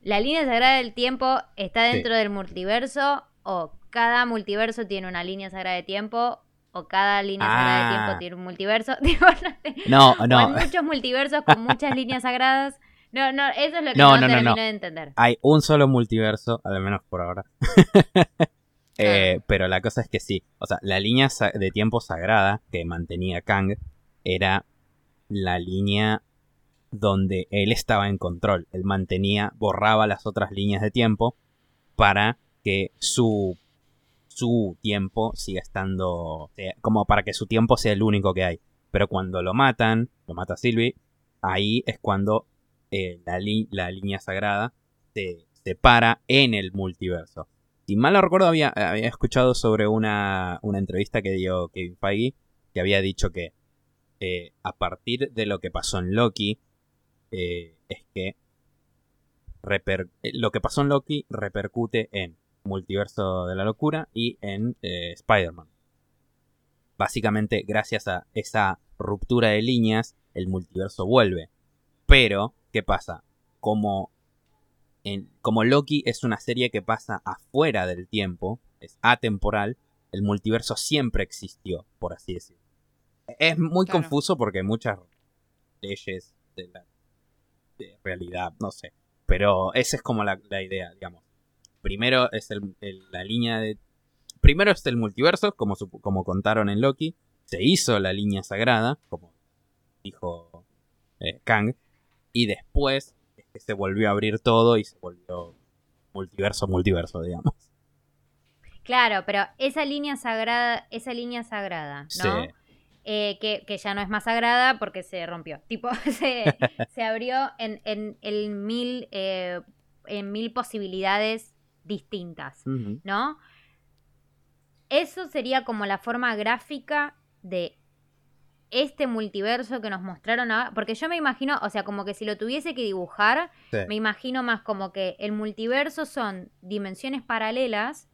S2: la línea sagrada del tiempo está
S3: Sí.
S2: dentro del multiverso o cada multiverso tiene una línea sagrada de tiempo o cada línea sagrada de
S3: Ah.
S2: tiempo tiene un multiverso. No.
S3: No,
S2: O hay muchos multiversos con muchas líneas sagradas. No, no, eso es lo que
S3: No,
S2: no,
S3: no, no,
S2: termino
S3: no.
S2: de entender.
S3: Hay un solo multiverso, al menos por ahora. Eh, pero la cosa es que sí. O sea, la línea de tiempo sagrada que mantenía Kang era la línea donde él estaba en control. Él mantenía, borraba las otras líneas de tiempo para que su su tiempo siga estando como para que su tiempo sea el único que hay. Pero cuando lo matan, lo mata Sylvie, ahí es cuando eh, la, la línea sagrada se separa en el multiverso. Si mal no recuerdo, había, escuchado sobre una, entrevista que dio Kevin Feige, que había dicho que eh, a partir de lo que pasó en Loki, eh, es que eh, lo que pasó en Loki repercute en Multiverso de la Locura y en Spider-Man. Básicamente, gracias a esa ruptura de líneas, el multiverso vuelve. Pero, ¿qué pasa? Como, en, como Loki es una serie que pasa afuera del tiempo, es atemporal, el multiverso siempre existió, por así decirlo. Es muy
S1: Claro.
S3: confuso porque hay muchas leyes de la de realidad, no sé. Pero esa es como la, la idea, digamos. Primero es el- el- la línea de... Primero es el multiverso, como, su- como contaron en Loki. Se hizo la línea sagrada, como dijo eh, Kang. Y después es que se volvió a abrir todo y se volvió multiverso, multiverso, digamos.
S2: Claro, pero esa línea sagrada, esa línea sagrada, ¿no?
S3: Sí.
S2: Eh, que, que ya no es más sagrada porque se rompió. Tipo, se, se abrió en, en, en mil, eh, en mil posibilidades distintas. ¿no? Eso sería como la forma gráfica de este multiverso que nos mostraron ahora. Porque yo me imagino, o sea, como que si lo tuviese que dibujar,
S3: Sí.
S2: me imagino más como que el multiverso son dimensiones paralelas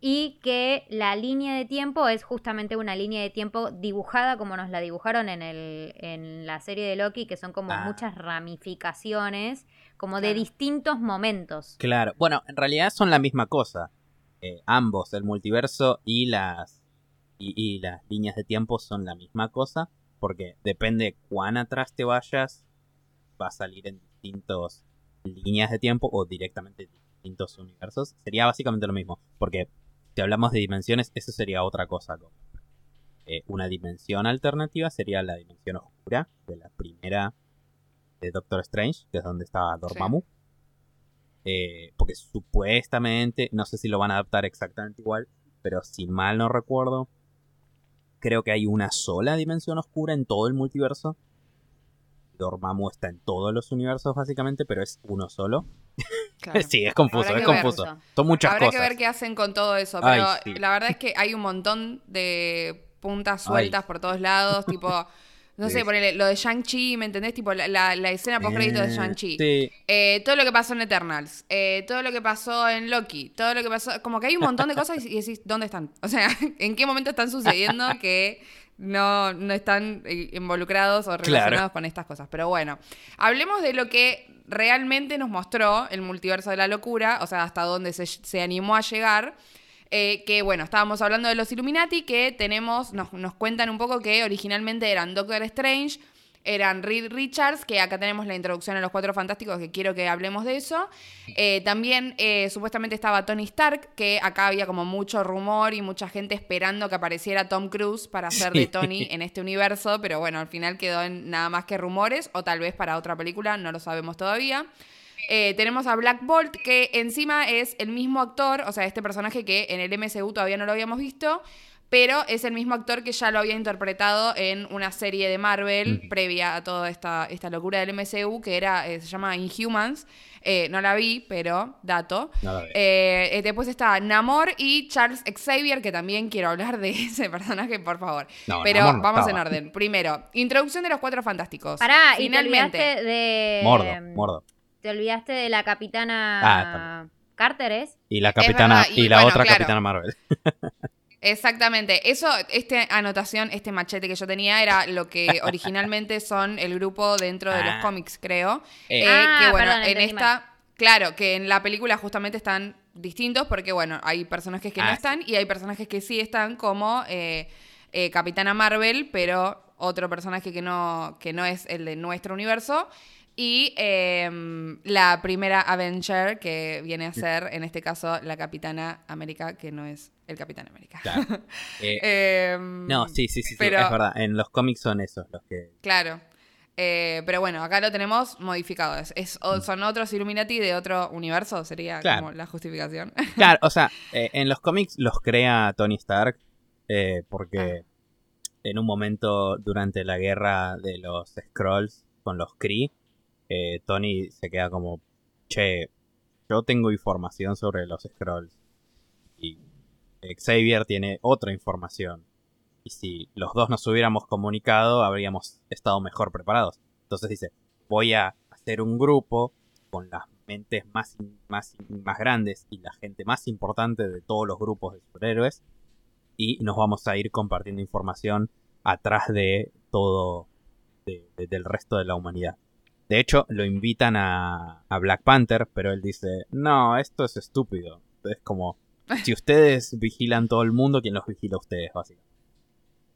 S2: y que la línea de tiempo es justamente una línea de tiempo dibujada como nos la dibujaron en, el, en la serie de Loki, que son como
S3: Ah.
S2: muchas ramificaciones, como de distintos momentos.
S3: Claro, bueno, en realidad son la misma cosa. Eh, ambos, el multiverso y las y, y las líneas de tiempo son la misma cosa, porque depende cuán atrás te vayas, va a salir en distintos líneas de tiempo o directamente en distintos universos. Sería básicamente lo mismo, porque si hablamos de dimensiones, eso sería otra cosa. como, eh, una dimensión alternativa sería la dimensión oscura de la primera de Doctor Strange, que es donde estaba Dormammu. Eh, porque supuestamente, no sé si lo van a adaptar exactamente igual, pero si mal no recuerdo, creo que hay una sola dimensión oscura en todo el multiverso. Dormammu está en todos los universos básicamente, pero es uno solo.
S1: Claro.
S3: sí, es confuso,
S1: Habrá
S3: es confuso.
S2: eso.
S3: Son muchas
S1: Habrá
S3: cosas.
S1: que ver qué hacen con todo eso,
S3: Ay,
S1: pero
S3: sí.
S1: la verdad es que hay un montón de puntas sueltas por todos lados, tipo, no sé, ponele, lo de Shang-Chi, ¿me entendés? Tipo, la, la, la escena post crédito de Shang-Chi.
S3: Sí,
S1: Eh, todo lo que pasó en Eternals, eh, todo lo que pasó en Loki, todo lo que pasó, como que hay un montón de cosas y y decís, ¿dónde están? O sea, ¿en qué momento están sucediendo que no, no están eh, involucrados o relacionados
S3: Claro.
S1: con estas cosas? Pero bueno, hablemos de lo que realmente nos mostró el multiverso de la locura, o sea, hasta dónde se, se animó a llegar. Eh, que bueno, estábamos hablando de los Illuminati, que tenemos, nos, nos cuentan un poco que originalmente eran Doctor Strange, eran Reed Richards, que acá tenemos la introducción a los Cuatro Fantásticos, que quiero que hablemos de eso. Eh, también eh, supuestamente estaba Tony Stark, que acá había como mucho rumor y mucha gente esperando que apareciera Tom Cruise para hacer de. Tony en este universo, pero bueno, al final quedó en nada más que rumores, o tal vez para otra película, no lo sabemos todavía. Eh, tenemos a Black Bolt, que encima es el mismo actor, o sea, este personaje que en el MCU todavía no lo habíamos visto, pero es el mismo actor que ya lo había interpretado en una serie de Marvel previa a toda esta, esta locura del MCU, que era, eh, se llama Inhumans. Eh, no la vi, pero dato.
S3: no.
S1: Eh, eh, después está Namor y Charles Xavier, que también quiero hablar de ese personaje, por favor.
S3: No,
S1: Pero
S3: Namor no
S1: vamos
S3: estaba.
S1: en orden. Primero, introducción de los cuatro fantásticos.
S2: Pará, y te
S1: Finalmente.
S2: de.
S3: Mordo, mordo.
S2: Te olvidaste de la
S3: Ah,
S2: capitana Carter, ¿es?
S3: Y la capitana,
S1: verdad, y
S3: y, la
S1: bueno,
S3: otra
S1: claro.
S3: capitana Marvel.
S1: Exactamente. Eso, esta anotación, este machete que yo tenía era lo que originalmente son el grupo dentro de los
S3: Ah.
S1: cómics, creo.
S3: Eh.
S1: Eh,
S2: Ah,
S1: que bueno,
S2: perdón,
S1: en esta, claro, que en la película justamente están distintos porque bueno, hay personajes que no
S3: Ah, sí.
S1: están y hay personajes que sí están como eh, eh, Capitana Marvel, pero otro personaje que no, que no es el de nuestro universo. Y eh, la primera Avenger, que viene a ser, en este caso, la Capitana América, que no es el Capitán América.
S3: Claro. Eh,
S1: Eh,
S3: no, sí, sí, sí, sí, es verdad. En los cómics son esos los que.
S1: Claro. Eh, pero bueno, acá lo tenemos modificado. Es, es- o- son otros Illuminati de otro universo, sería
S3: Mm. Claro.
S1: como la justificación.
S3: Claro, o sea, eh, en los cómics los crea Tony Stark porque en un momento durante la guerra de los Skrulls con los Kree, eh, Tony se queda como, che, yo tengo información sobre los Skrulls y Xavier tiene otra información. Y si los dos nos hubiéramos comunicado, habríamos estado mejor preparados. Entonces dice, voy a hacer un grupo con las mentes más, más, más grandes y la gente más importante de todos los grupos de superhéroes. Y nos vamos a ir compartiendo información atrás de todo de- del resto de la humanidad. De hecho, lo invitan a, a Black Panther, pero él dice, no, esto es estúpido. Es como, si ustedes vigilan todo el mundo, ¿quién los vigila a ustedes, básicamente?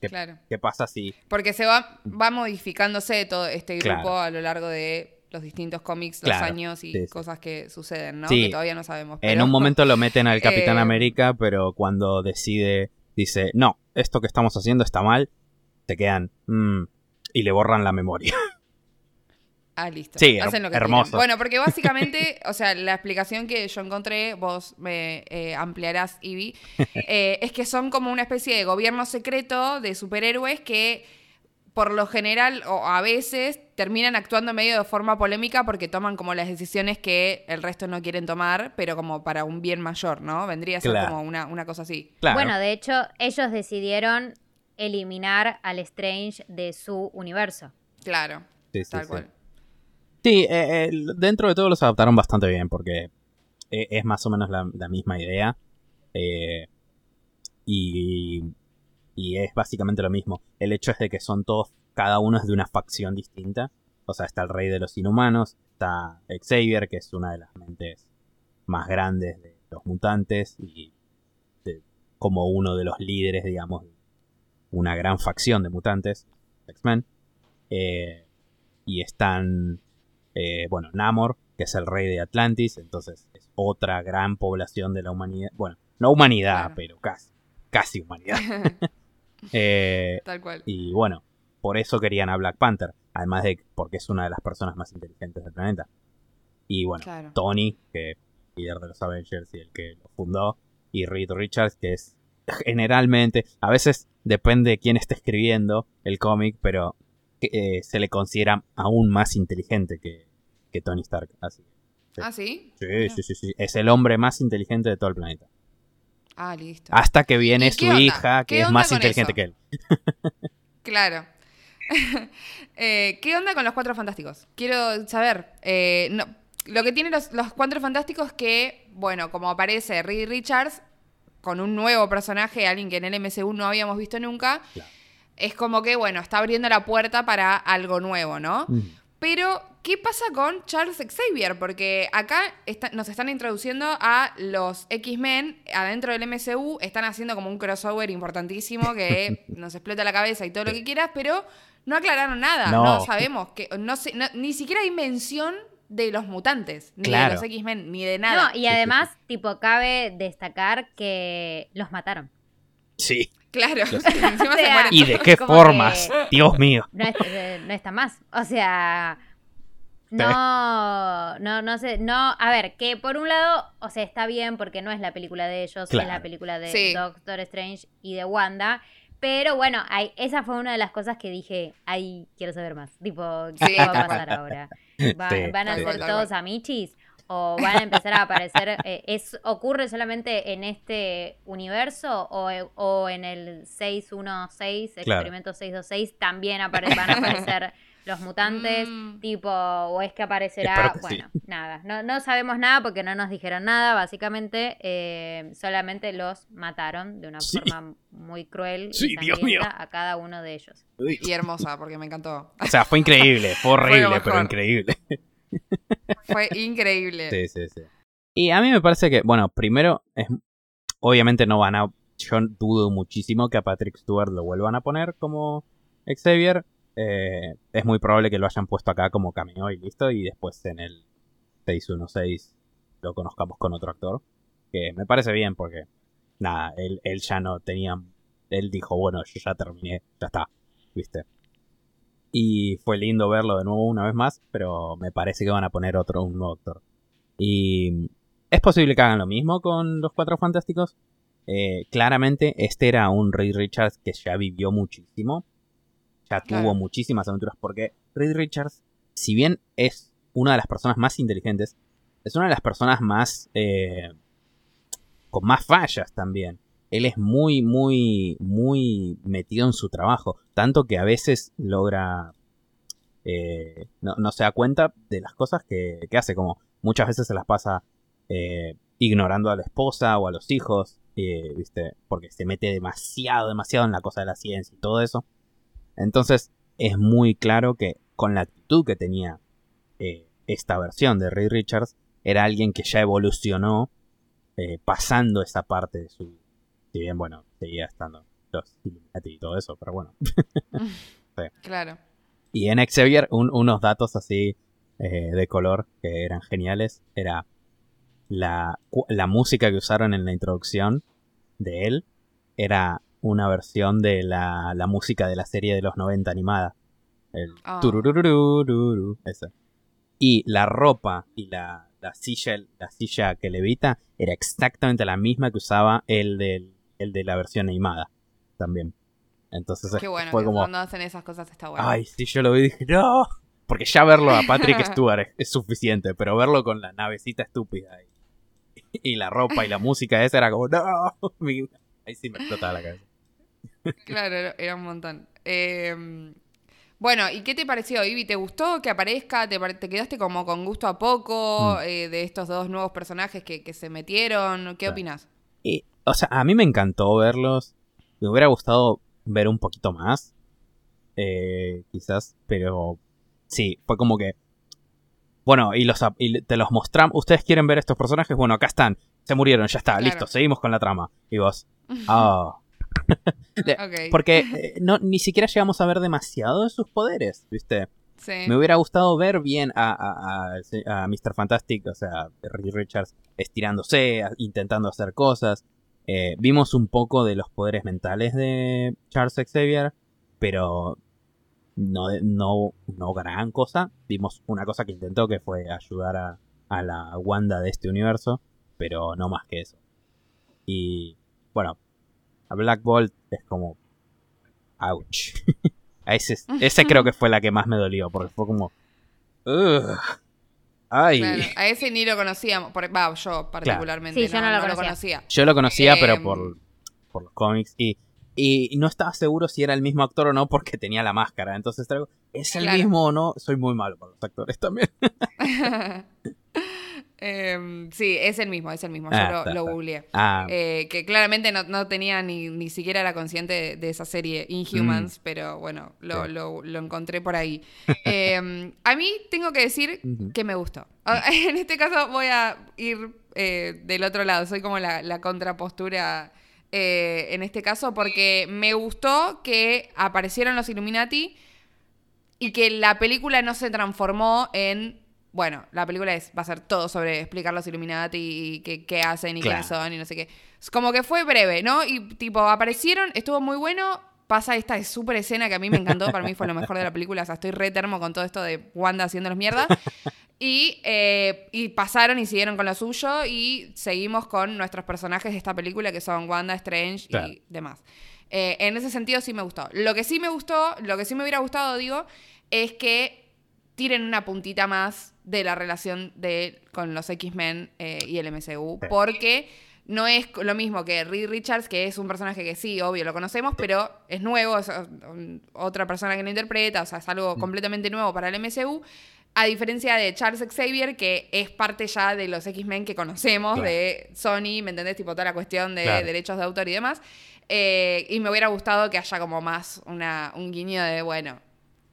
S3: ¿Qué,
S1: Claro.
S3: qué pasa si...
S1: Porque se va, va modificándose todo este grupo
S3: Claro.
S1: a lo largo de los distintos cómics, los
S3: Claro,
S1: años y
S3: sí, sí.
S1: cosas que suceden, ¿no?
S3: Sí.
S1: Que todavía no sabemos.
S3: En un momento lo meten al Capitán
S1: Eh,
S3: América, pero cuando decide, dice, no, esto que estamos haciendo está mal, se quedan, "Mm", y le borran la memoria.
S1: Ah, listo.
S3: Sí,
S1: Hacen lo que
S3: hermoso.
S1: quieren. Bueno, porque básicamente, o sea, la explicación que yo encontré, vos me eh, ampliarás, Ivy, eh, es que son como una especie de gobierno secreto de superhéroes que por lo general o a veces terminan actuando medio de forma polémica porque toman como las decisiones que el resto no quieren tomar, pero como para un bien mayor, ¿no? Vendría a ser
S3: Claro.
S1: como una, una cosa así.
S3: Claro.
S2: Bueno, de hecho, ellos decidieron eliminar al Strange de su universo.
S1: Claro,
S3: Sí, sí,
S1: tal
S3: sí.
S1: cual.
S3: Sí, eh, eh, dentro de todo los adaptaron bastante bien porque eh, es más o menos la, misma idea. eh, y, y es básicamente lo mismo. El hecho es de que son todos, cada uno es de una facción distinta. O sea, está el rey de los inhumanos, está Xavier, que es una de las mentes más grandes de los mutantes y como uno de los líderes, digamos, de una gran facción de mutantes, X-Men. Eh, y están eh, bueno, Namor, que es el rey de Atlantis, entonces es otra gran población de la humanidad. Bueno, No humanidad,
S1: Claro.
S3: pero casi. Casi humanidad. Eh,
S1: Tal cual.
S3: y bueno, por eso querían a Black Panther. Además de porque es una de las personas más inteligentes del planeta. Y bueno,
S1: Claro.
S3: Tony, que es líder de los Avengers y el que lo fundó. Y Reed Richards, que es generalmente, a veces depende de quién esté escribiendo el cómic, pero eh, se le considera aún más inteligente que, que Tony Stark. Así.
S1: Ah, ¿sí?
S3: Sí,
S1: Mira.
S3: sí, sí, sí. Es el hombre más inteligente de todo el planeta.
S1: Ah, listo.
S3: Hasta que viene
S1: ¿Y
S3: su
S1: onda?
S3: hija,
S1: ¿Qué
S3: que es más inteligente
S1: eso?
S3: que él.
S1: Claro. Eh, ¿Qué onda con los Cuatro Fantásticos? Quiero saber. eh, no- lo que tienen los, los Cuatro Fantásticos que, bueno, como aparece Reed Richards con un nuevo personaje, alguien que en el MCU no habíamos visto nunca,
S3: Claro.
S1: Es como que, bueno, está abriendo la puerta para algo nuevo, ¿no?
S3: Mm.
S1: Pero, ¿qué pasa con Charles Xavier? Porque acá está- nos están introduciendo a los X-Men adentro del MCU, están haciendo como un crossover importantísimo que nos explota la cabeza y todo lo que quieras, pero no aclararon nada, no,
S3: No.
S1: sabemos, que no sé, no- ni siquiera hay mención de los mutantes, ni
S3: Claro.
S1: de los X-Men, ni de nada.
S2: No, y además, tipo, cabe destacar que los mataron.
S3: Sí.
S1: Claro, encima se
S2: sea,
S1: mueren
S3: ¿Y de qué formas?
S2: que-
S3: Dios mío.
S2: No, es- eh, no está más. O sea, no, no, no sé, no, a ver, que por un lado, o sea, está bien porque no es la película de ellos,
S3: Claro.
S2: es la película de
S1: Sí.
S2: Doctor Strange y de Wanda. Pero bueno, ahí- esa fue una de las cosas que dije, ahí quiero saber más. Tipo, ¿qué
S1: Sí,
S2: va a pasar ahora? Va-
S3: Sí,
S2: ¿Van a ser todos amichis? ¿O van a empezar a aparecer? eh, ¿es, ¿Ocurre solamente en este universo? ¿O, o en el 616,
S3: Claro.
S2: experimento 626, también apare- van a aparecer los mutantes?
S1: Mm.
S2: Tipo, ¿o es que aparecerá?
S3: Que
S2: bueno, nada. No, no sabemos nada porque no nos dijeron nada. Básicamente, eh, solamente los mataron de una
S3: Sí.
S2: forma muy cruel y
S3: Sí, Dios mío.
S2: a cada uno de ellos.
S3: Uy.
S1: Y hermosa, porque me encantó.
S3: O sea, fue increíble, fue horrible, pero increíble.
S1: Fue increíble.
S3: Sí, sí, sí. Y a mí me parece que, bueno, primero, es, obviamente no van a. Yo dudo muchísimo que a Patrick Stewart lo vuelvan a poner como Xavier. Eh, es muy probable que lo hayan puesto acá como cameo y listo. Y después en el 616 lo conozcamos con otro actor. Que me parece bien porque, nada, él, él ya no tenía. Él dijo, bueno, yo ya terminé, ya está, ¿viste? Y fue lindo verlo de nuevo una vez más, pero me parece que van a poner otro, un nuevo actor. Y es posible que hagan lo mismo con los Cuatro Fantásticos. Eh, claramente, este era un Reed Richards que ya vivió muchísimo. Ya
S1: Claro.
S3: tuvo muchísimas aventuras. Porque Reed Richards, si bien es una de las personas más inteligentes, es una de las personas más. eh, con más fallas también. Él es muy, muy, muy metido en su trabajo. Tanto que a veces logra. eh, no, se da cuenta de las cosas que, hace. Como muchas veces se las pasa eh, ignorando a la esposa o a los hijos. eh, ¿Viste? Porque se mete demasiado, demasiado en la cosa de la ciencia y todo eso. Entonces es muy claro que con la actitud que tenía eh, esta versión de Reed Richards, era alguien que ya evolucionó pasando esa parte de su... Si bien, bueno, seguía estando los Illuminati y todo eso, pero bueno.
S1: Claro.
S3: Y en Xavier, un- unos datos así eh, de color que eran geniales, era la, la música que usaron en la introducción de él, era una versión de la, la música de la serie de los 90 animada. El tururururururu, esa. Y la ropa y la, la silla la silla que levita era exactamente la misma que usaba el, del, el de la versión animada también. Entonces
S1: Qué bueno,
S3: fue
S1: que
S3: como,
S1: cuando hacen esas cosas está bueno.
S3: Ay, sí, yo lo vi y dije, no. Porque ya verlo a Patrick Stewart es, es suficiente, pero verlo con la navecita estúpida y, y la ropa y la música esa era como, no. Ahí sí me explotaba la cabeza.
S1: Claro, era- un montón. Eh, bueno, ¿y qué te pareció, Ivy? ¿Te gustó que aparezca? ¿Te, quedaste como con gusto a poco
S3: Mm.
S1: eh, de estos dos nuevos personajes que, que se metieron? ¿Qué
S3: Claro.
S1: opinas?
S3: Y, o sea, a mí me encantó verlos. Me hubiera gustado ver un poquito más. eh, quizás, pero sí, fue como que. Bueno, y, los, y te los mostramos. ¿Ustedes quieren ver estos personajes? Bueno, acá están. Se murieron, ya está,
S1: Claro.
S3: listo, seguimos con la trama. Y vos, ah. De-
S1: Ok.
S3: Porque eh, no, ni siquiera llegamos a ver demasiado de sus poderes, ¿viste?
S1: Sí.
S3: Me hubiera gustado ver bien a, a, a- a Mr. Fantastic, o sea, Richards, estirándose, intentando hacer cosas. Eh, vimos un poco de los poderes mentales de Charles Xavier, pero no, no, no gran cosa. Vimos una cosa que intentó que fue ayudar a, a la Wanda de este universo, pero no más que eso. Y bueno, a Black Bolt es como... Ouch. ese, ese creo que fue la que más me dolió, porque fue como... Ay.
S1: Claro, a ese ni lo conocíamos. Por, va, yo particularmente
S2: Sí, yo
S1: no,
S2: no lo
S1: no lo
S2: conocía.
S3: Yo lo conocía, pero
S1: Em.
S3: por, por los cómics. Y, y no estaba seguro si era el mismo actor o no porque tenía la máscara. Entonces traigo, ¿es el
S1: Claro.
S3: mismo o no? Soy muy malo para los actores también.
S1: Em, sí, es el mismo, es el mismo.
S3: Ah,
S1: Yo lo,
S3: está,
S1: lo
S3: está.
S1: googleé.
S3: Ah,
S1: Eh, que claramente no, no tenía ni, ni siquiera era consciente de, de esa serie Inhumans, pero bueno, lo,
S3: Mm. Sí.
S1: lo- lo encontré por ahí. Eh, a mí tengo que decir que me gustó. En este caso voy a ir eh, del otro lado, soy como la, la contrapostura eh, en este caso, porque me gustó que aparecieron los Illuminati y que la película no se transformó en. Bueno, la película es, va a ser todo sobre explicar los Illuminati y qué, qué hacen y quiénes
S3: Claro.
S1: son y no sé qué. Como que fue breve, ¿no? Y tipo, aparecieron, estuvo muy bueno. Pasa esta súper escena que a mí me encantó, para mí fue lo mejor de la película. O sea, estoy re termo con todo esto de Wanda haciéndolos mierda. Y, eh, y pasaron y siguieron con lo suyo y seguimos con nuestros personajes de esta película que son Wanda, Strange
S3: Claro.
S1: y demás. Eh, en ese sentido sí me gustó. Lo que sí me gustó, lo que sí me hubiera gustado, digo, es que tiren una puntita más de la relación de, con los X-Men eh, y el MCU.
S3: Sí.
S1: Porque no es lo mismo que Reed Richards, que es un personaje que sí, obvio, lo conocemos, pero es nuevo, es otra persona que lo interpreta, o sea, es algo completamente nuevo para el MCU. A diferencia de Charles Xavier, que es parte ya de los X-Men que conocemos,
S3: Claro.
S1: de Sony, ¿me entendés? Tipo toda la cuestión de
S3: Claro.
S1: derechos de autor y demás. Eh, y me hubiera gustado que haya como más una, un guiño de, bueno,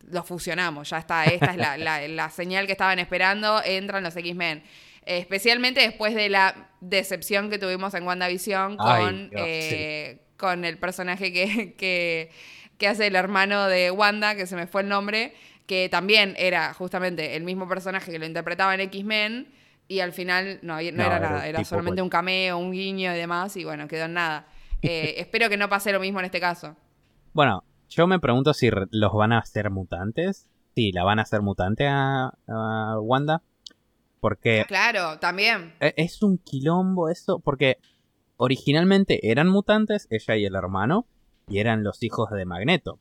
S1: lo fusionamos, ya está, esta es la, la- la señal que estaban esperando, entran los X-Men. Especialmente después de la decepción que tuvimos en WandaVision
S3: Ay,
S1: con,
S3: Dios,
S1: eh, con el personaje que, que, que hace el hermano de Wanda, que se me fue el nombre, que también era justamente el mismo personaje que lo interpretaba en X-Men. Y al final no, no
S3: No,
S1: era
S3: era
S1: nada, era solamente
S3: cual-
S1: un cameo, un guiño y demás, y bueno, quedó en nada. Eh, espero que no pase lo mismo en este caso.
S3: Bueno, yo me pregunto si los van a hacer mutantes. Sí, la van a hacer mutante a, a Wanda. Porque
S1: Claro, también.
S3: e- es un quilombo eso. Porque originalmente eran mutantes, ella y el hermano. Y eran los hijos de Magneto.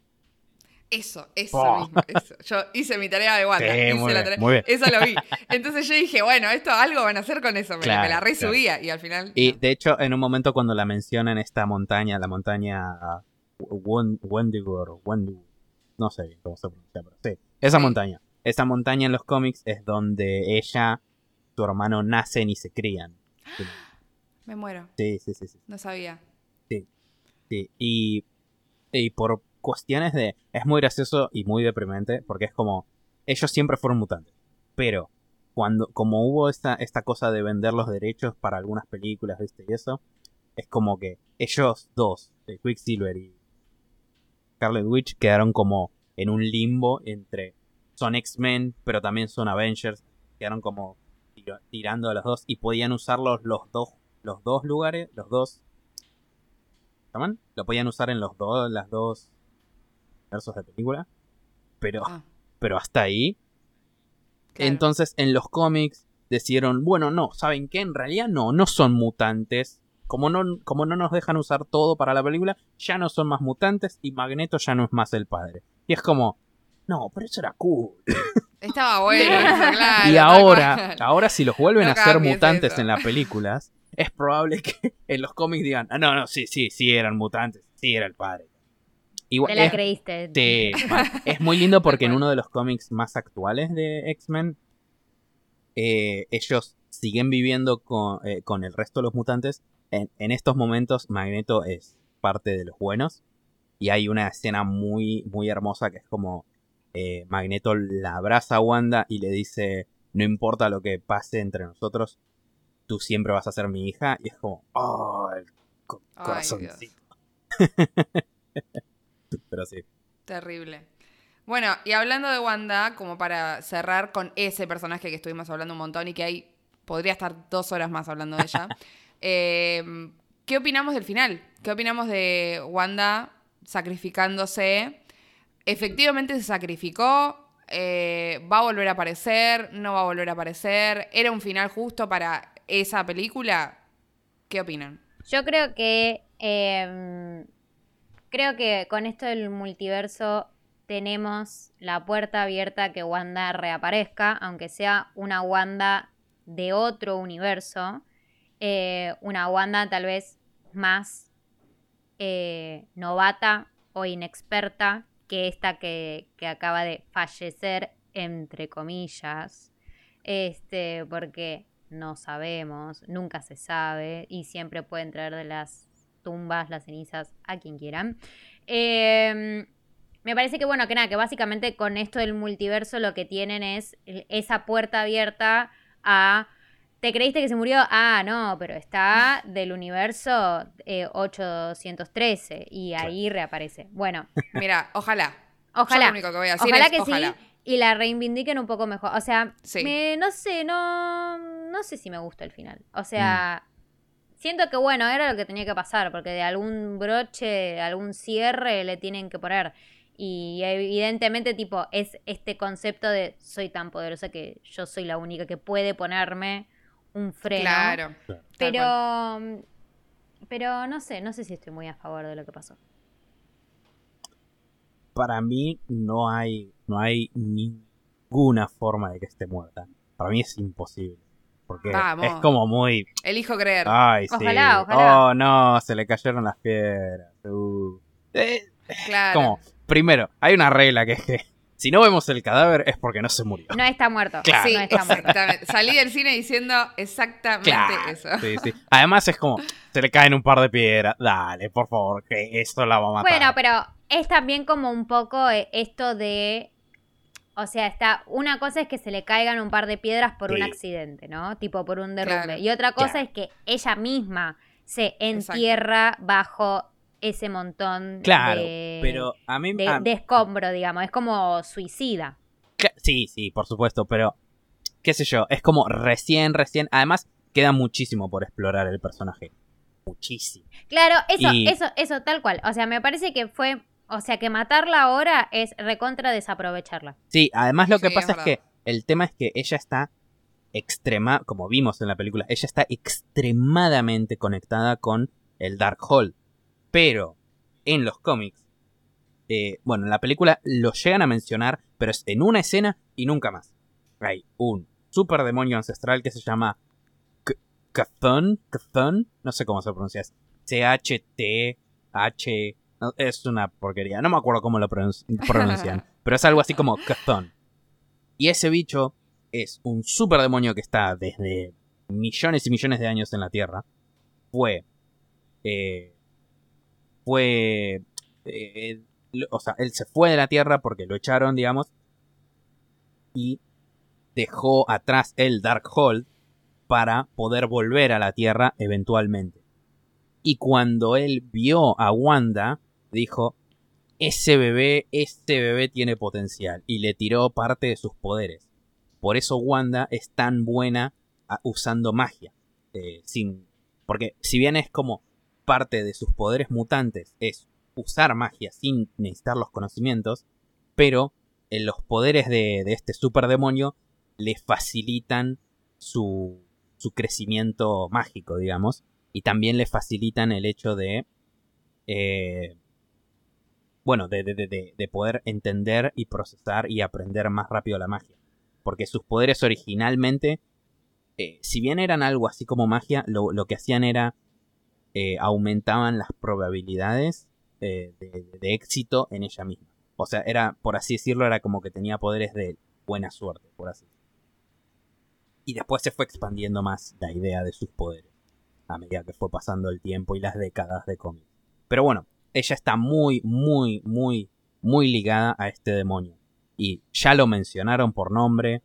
S1: Eso, eso
S3: Oh.
S1: mismo. Eso. Yo hice mi tarea de Wanda.
S3: Sí,
S1: hice
S3: muy
S1: la
S3: bien,
S1: tarea-
S3: muy bien.
S1: Eso lo vi. Entonces yo dije, bueno, esto algo van a hacer con eso. Me, la- me la
S3: Claro,
S1: resubía y al final.
S3: Y
S1: no.
S3: de hecho, en un momento cuando la mencionan esta montaña, la montaña ah, Wendigo, Wendigo, no sé bien cómo se pronuncia, pero sí, esa montaña. Esa montaña en los cómics es donde ella, su hermano nacen y se crían.
S1: Me muero.
S3: Sí, sí, sí, sí.
S1: No sabía.
S3: sí. Y, y por cuestiones de... Es muy gracioso y muy deprimente porque es como... Ellos siempre fueron mutantes. Pero cuando como hubo esta, esta cosa de vender los derechos para algunas películas, ¿viste? Y eso, es como que ellos dos, eh, Quicksilver y Scarlet Witch, quedaron como en un limbo entre son X-Men, pero también son Avengers. Quedaron como tiro- tirando a los dos y podían usarlos los dos, los dos lugares, los dos. ¿Llaman? Lo podían usar en los dos, las dos versos de película. Pero,
S1: Ah,
S3: pero hasta ahí
S1: claro.
S3: entonces en los cómics decidieron, bueno, no, ¿saben qué? En realidad no, no son mutantes. Como no, como no nos dejan usar todo para la película, ya no son más mutantes y Magneto ya no es más el padre. Y es como, no, pero eso era cool.
S1: Estaba bueno, eso, claro.
S3: y ahora, ahora si los vuelven
S1: No
S3: a hacer mutantes
S1: eso.
S3: en las películas, es probable que en los cómics digan, ah, no, no, sí, sí, sí eran mutantes, sí era el padre. Igual,
S2: Te la
S3: es-
S2: creíste.
S3: Es muy lindo porque en uno de los cómics más actuales de X-Men, eh, ellos siguen viviendo con, eh, con el resto de los mutantes. En, en estos momentos, Magneto es parte de los buenos. Y hay una escena muy, muy hermosa que es como eh, Magneto la abraza a Wanda y le dice: No importa lo que pase entre nosotros, tú siempre vas a ser mi hija. Y es como, ¡Oh! El co-
S1: Ay.
S3: Pero sí.
S1: Terrible. Bueno, y hablando de Wanda, como para cerrar con ese personaje que estuvimos hablando un montón y que ahí podría estar dos horas más hablando de ella. eh, ¿qué opinamos del final? ¿Qué opinamos de Wanda sacrificándose? ¿Efectivamente se sacrificó? Eh, ¿Va a volver a aparecer? ¿No va a volver a aparecer? ¿Era un final justo para esa película? ¿Qué opinan?
S2: Yo creo que. em, creo que con esto del multiverso tenemos la puerta abierta a que Wanda reaparezca, aunque sea una Wanda de otro universo. Eh, una Wanda tal vez más eh, novata o inexperta que esta que, que acaba de fallecer, entre comillas. Este, porque no sabemos, nunca se sabe y siempre pueden traer de las tumbas las cenizas a quien quieran. Eh, me parece que bueno, que nada, que básicamente con esto del multiverso lo que tienen es esa puerta abierta a... ¿Te creíste que se murió? Ah, no, pero está del universo eh, 813 y ahí reaparece. Bueno,
S1: Mira, ojalá.
S2: Ojalá.
S1: Yo lo único que voy a decir
S2: Ojalá
S1: es
S2: que
S1: ojalá.
S2: sí y la reivindiquen un poco mejor. O sea,
S1: Sí.
S2: me- no sé, no, no sé si me gusta el final. O sea, siento que bueno, era lo que tenía que pasar, porque de algún broche, de algún cierre le tienen que poner. Y evidentemente, tipo, es este concepto de soy tan poderosa que yo soy la única que puede ponerme un freno.
S1: Claro.
S2: Pero, pero no sé, no sé si estoy muy a favor de lo que pasó.
S3: Para mí no hay, no hay ninguna forma de que esté muerta. Para mí es imposible. Porque
S1: Vamos.
S3: es como muy...
S1: Elijo creer.
S3: Ay, sí.
S2: Ojalá, ojalá.
S3: Oh, no, se le cayeron las piedras. Uh. Eh,
S1: claro.
S3: como, primero, hay una regla que es que si no vemos el cadáver es porque no se murió.
S2: No está muerto.
S3: Claro.
S1: Sí,
S2: no está muerto.
S1: exactamente. Salí del cine diciendo exactamente
S3: Claro.
S1: eso.
S3: Sí, sí. Además es como, se le caen un par de piedras. Dale, por favor, que esto la va a matar.
S2: Bueno, pero es también como un poco eh, esto de. O sea, está. Una cosa es que se le caigan un par de piedras por un accidente, ¿no? Tipo por un derrumbe.
S1: Claro.
S2: Y otra cosa
S3: Claro.
S2: es que ella misma se
S1: Exacto.
S2: entierra bajo ese montón
S3: Claro,
S2: de,
S3: pero a mí...
S2: de,
S3: a-
S2: de escombro, digamos. Es como suicida.
S3: Sí, sí, por supuesto, pero qué sé yo, es como recién, recién, además queda muchísimo por explorar el personaje. Muchísimo.
S2: Claro, eso,
S3: Y-
S2: eso, eso, tal cual. O sea, me parece que fue. O sea, que matarla ahora es recontra desaprovecharla.
S3: Sí, además lo que
S1: Sí,
S3: pasa
S1: es
S3: es, que el tema es que ella está extrema, como vimos en la película, ella está extremadamente conectada con el Darkhold. Pero en los cómics, eh, bueno, en la película lo llegan a mencionar, pero es en una escena y nunca más. Hay un super demonio ancestral que se llama Cthon, Cthon, no sé cómo se pronuncia, es C-H-T-H, no, es una porquería, no me acuerdo cómo lo pronun- pronuncian, pero es algo así como Cthon. Y ese bicho es un super demonio que está desde millones y millones de años en la Tierra. Fue. eh, fue. eh, lo- o sea, él se fue de la Tierra porque lo echaron, digamos. Y dejó atrás el Darkhold para poder volver a la Tierra eventualmente. Y cuando él vio a Wanda, dijo: Ese bebé, ese bebé tiene potencial. Y le tiró parte de sus poderes. Por eso Wanda es tan buena a- usando magia. eh, sin, porque si bien es como parte de sus poderes mutantes, es usar magia sin necesitar los conocimientos, pero en los poderes de, de este super demonio le facilitan su, su crecimiento mágico, digamos, y también le facilitan el hecho de... eh, bueno, de- de- de- de poder entender y procesar y aprender más rápido la magia. Porque sus poderes originalmente, eh, si bien eran algo así como magia, lo, lo que hacían era eh, aumentaban las probabilidades eh, de, éxito en ella misma. O sea, era, por así decirlo, era como que tenía poderes de buena suerte, por así decirlo. Y después se fue expandiendo más la idea de sus poderes, a medida que fue pasando el tiempo y las décadas de cómic. Pero bueno, ella está muy, muy, muy, muy ligada a este demonio. Y ya lo mencionaron por nombre.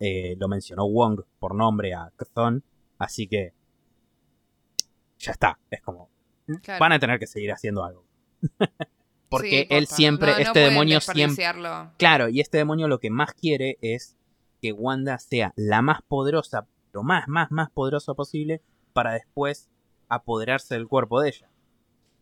S3: eh, lo mencionó Wong por nombre a Cthon. Así que. Ya está. Es como.
S1: Claro.
S3: Van a tener que seguir haciendo algo. Porque
S1: Sí,
S3: él siempre.
S1: No-
S3: este demonio siempre. Claro, y este demonio lo que más quiere es que Wanda sea la más poderosa, lo más, más, más poderosa posible, para después apoderarse del cuerpo de ella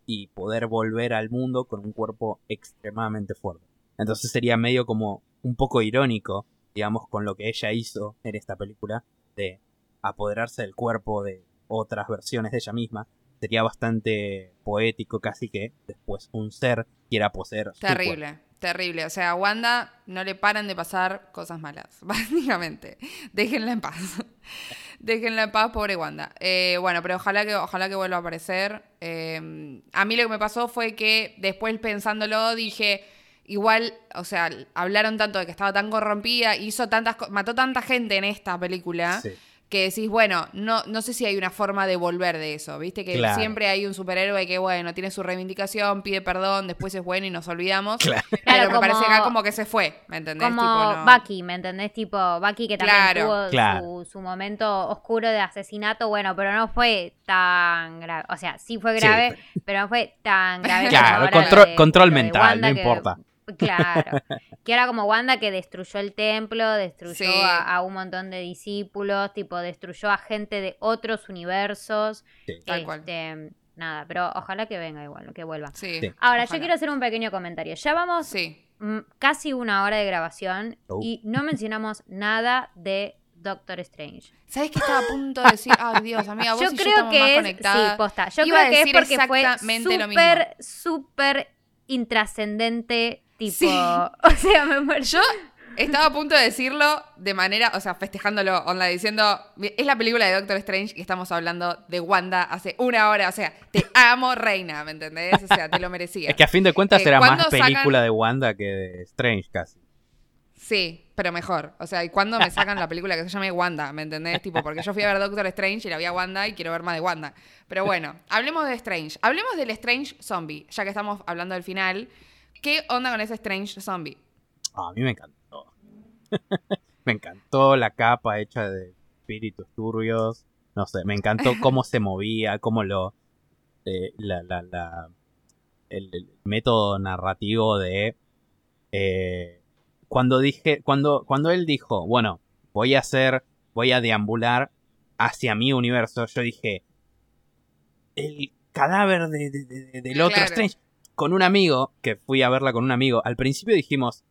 S3: y poder volver al mundo con un cuerpo extremadamente fuerte. Entonces sería medio como un poco irónico, digamos, con lo que ella hizo en esta película, de apoderarse del cuerpo de otras versiones de ella misma. Sería bastante poético casi que después un ser quiera poseer. su cuerpo.
S1: Terrible, terrible. O sea, a Wanda no le paran de pasar cosas malas, básicamente. Déjenla en paz. Déjenla en paz, pobre Wanda. Eh, bueno, pero ojalá que, ojalá que vuelva a aparecer. Eh, a mí lo que me pasó fue que después pensándolo dije, igual, o sea, hablaron tanto de que estaba tan corrompida, hizo tantas, mató tanta gente en esta película.
S3: Sí.
S1: Que decís, bueno, no, no sé si hay una forma de volver de eso, ¿viste? Que
S3: Claro.
S1: siempre hay un superhéroe que, bueno, tiene su reivindicación, pide perdón, después es bueno y nos olvidamos.
S3: Claro.
S1: Pero
S2: Claro,
S1: me parece
S2: como-
S1: acá como que se fue, ¿me entendés?
S2: Como
S1: Tipo, no-
S2: Bucky, ¿me entendés? Tipo, Bucky que también
S1: Claro.
S2: tuvo
S3: Claro.
S2: Su, su momento oscuro de asesinato, bueno, pero no fue tan grave. O sea, sí fue
S3: Sí,
S2: grave, pero no fue tan grave. como
S3: Claro,
S2: ahora
S3: control-
S2: de-
S3: control mental,
S2: Wanda
S3: no
S2: que-
S3: importa.
S2: Claro. Que era como Wanda que destruyó el templo, destruyó
S1: Sí.
S2: a, a un montón de discípulos, tipo, destruyó a gente de otros universos.
S3: Sí.
S1: Tal cual.
S2: Este, Nada, pero ojalá que venga igual, que vuelva.
S1: Sí.
S3: Sí.
S2: Ahora,
S1: ojalá.
S2: yo quiero hacer un pequeño comentario. Ya vamos
S1: Sí.
S2: casi una hora de grabación
S3: Oh.
S2: y no mencionamos nada de Doctor Strange.
S1: ¿Sabes qué estaba a punto de decir? Ay, Dios, amiga, vos
S2: Yo
S1: y
S2: creo
S1: yo estamos más
S2: que es,
S1: conectadas.
S2: sí, posta. Yo
S1: Iba a
S2: creo que es
S1: decir
S2: porque fue súper, súper intrascendente, tipo,
S1: Sí.
S2: o sea, me muero.
S1: Yo estaba a punto de decirlo de manera, o sea, festejándolo, onda, diciendo, es la película de Doctor Strange y estamos hablando de Wanda hace una hora, o sea, te amo, reina, ¿me entendés? O sea, te lo merecía.
S3: Es que a fin de cuentas
S1: Eh,
S3: era más
S1: ¿cuándo sacan-
S3: película de Wanda que de Strange casi.
S1: Sí, pero mejor. O sea, ¿y cuándo me sacan la película que se llame Wanda? ¿Me entendés? Tipo, porque yo fui a ver Doctor Strange y la vi a Wanda y quiero ver más de Wanda. Pero bueno, hablemos de Strange. Hablemos del Strange Zombie, ya que estamos hablando del final. ¿Qué onda con ese Strange Zombie?
S3: Ah, a mí me encantó. me encantó la capa hecha de espíritus turbios. No sé, me encantó cómo se movía, cómo lo. eh, la, la, la- el, el método narrativo de. eh, cuando dije. Cuando, cuando él dijo, bueno, voy a hacer. Voy a deambular hacia mi universo, yo dije. El cadáver de, de- de- del otro
S1: Claro.
S3: Strange. Con un amigo, que fui a verla con un amigo, al principio dijimos.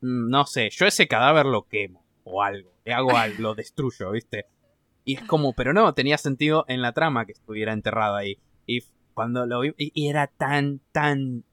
S3: "Mm, No sé, yo ese cadáver lo quemo. O algo. Le hago algo, lo destruyo, ¿viste? Y es como, pero no, tenía sentido en la trama que estuviera enterrado ahí. Y cuando lo vi, y, y era tan, tan,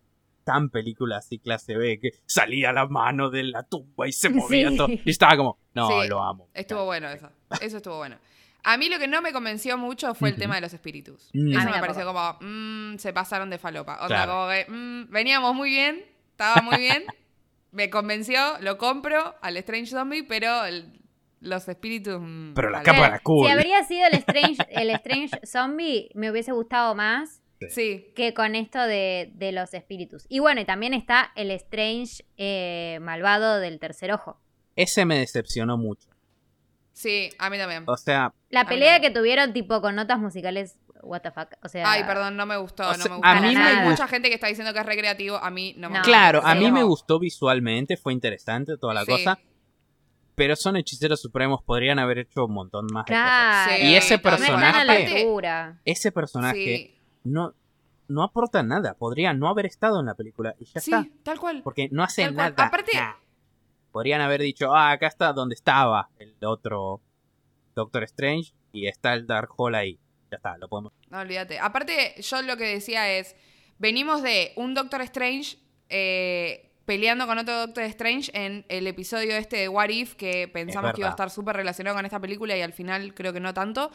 S3: tan película así clase B, que salía la mano de la tumba y se movía
S2: Sí.
S3: todo. Y estaba como, no,
S1: Sí,
S3: lo amo.
S1: Estuvo bueno eso. Eso estuvo bueno. A mí lo que no me convenció mucho fue el tema de los espíritus.
S3: Mm.
S1: Eso me pareció como, mm, se pasaron de falopa. Onda,
S3: Claro.
S1: como que, mm, veníamos muy bien, estaba muy bien, me convenció, lo compro al Strange Zombie, pero el- los espíritus... mm,
S3: Pero la capa era cool.
S2: Si habría sido el Strange, el Strange Zombie, me hubiese gustado más
S1: Sí,
S2: que con esto de, de los espíritus. Y bueno, y también está el Strange eh, malvado del tercer ojo.
S3: Ese me decepcionó mucho.
S1: Sí, a mí también.
S3: O sea,
S2: La pelea que tuvieron tipo con notas musicales, what the fuck. O sea,
S1: Ay, perdón, no me gustó,
S3: O
S1: no
S3: sea,
S1: me gustó.
S3: a
S2: mí me
S1: Hay
S2: gustó.
S1: mucha gente que está diciendo que es recreativo, a mí no me
S2: No.
S1: gusta.
S3: claro, a
S2: sí.
S3: mí me gustó visualmente, fue interesante toda la
S1: Sí.
S3: cosa. Pero son hechiceros supremos, podrían haber hecho un montón más de cosas.
S2: Claro.
S1: Sí,
S3: Y ese personaje-. Ese personaje
S1: Sí,
S3: no, no aporta nada. Podría no haber estado en la película y ya
S1: sí,
S3: está.
S1: tal cual.
S3: Porque no hace
S1: Tal cual.
S3: nada.
S1: Aparte-
S3: nada. Podrían haber dicho, ah, acá está donde estaba el otro Doctor Strange y está el Dark Hole ahí. Ya está, lo podemos.
S1: No, olvídate. Aparte, yo lo que decía es, venimos de un Doctor Strange eh, peleando con otro Doctor Strange en el episodio este de What If, que pensamos que iba a estar súper relacionado con esta película y al final creo que no tanto.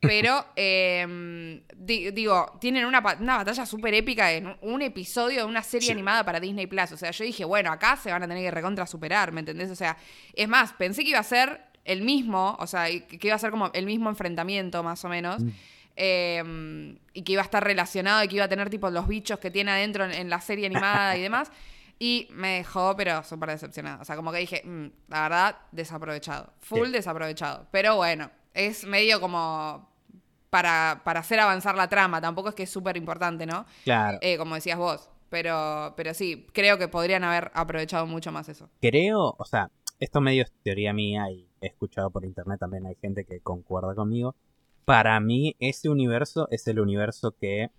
S1: Pero, eh, di- digo, tienen una, una batalla súper épica en un- episodio de una serie
S3: Sí.
S1: animada para Disney Plus. O sea, yo dije, bueno, acá se van a tener que recontra superar, ¿me entendés? O sea, es más, pensé que iba a ser el mismo, o sea, que iba a ser como el mismo enfrentamiento, más o menos.
S3: Mm.
S1: Eh, y que iba a estar relacionado y que iba a tener tipo los bichos que tiene adentro en, en la serie animada y demás. Y me dejó, pero súper decepcionada. O sea, como que dije, mm, la verdad, desaprovechado. Full
S3: Sí.
S1: desaprovechado. Pero bueno, es medio como para, para hacer avanzar la trama. Tampoco es que es súper importante, ¿no?
S3: Claro.
S1: Eh, como decías vos. Pero, pero sí, creo que podrían haber aprovechado mucho más eso.
S3: Creo, o sea, esto medio es teoría mía y he escuchado por internet también hay gente que concuerda conmigo. para mí ese universo es el universo que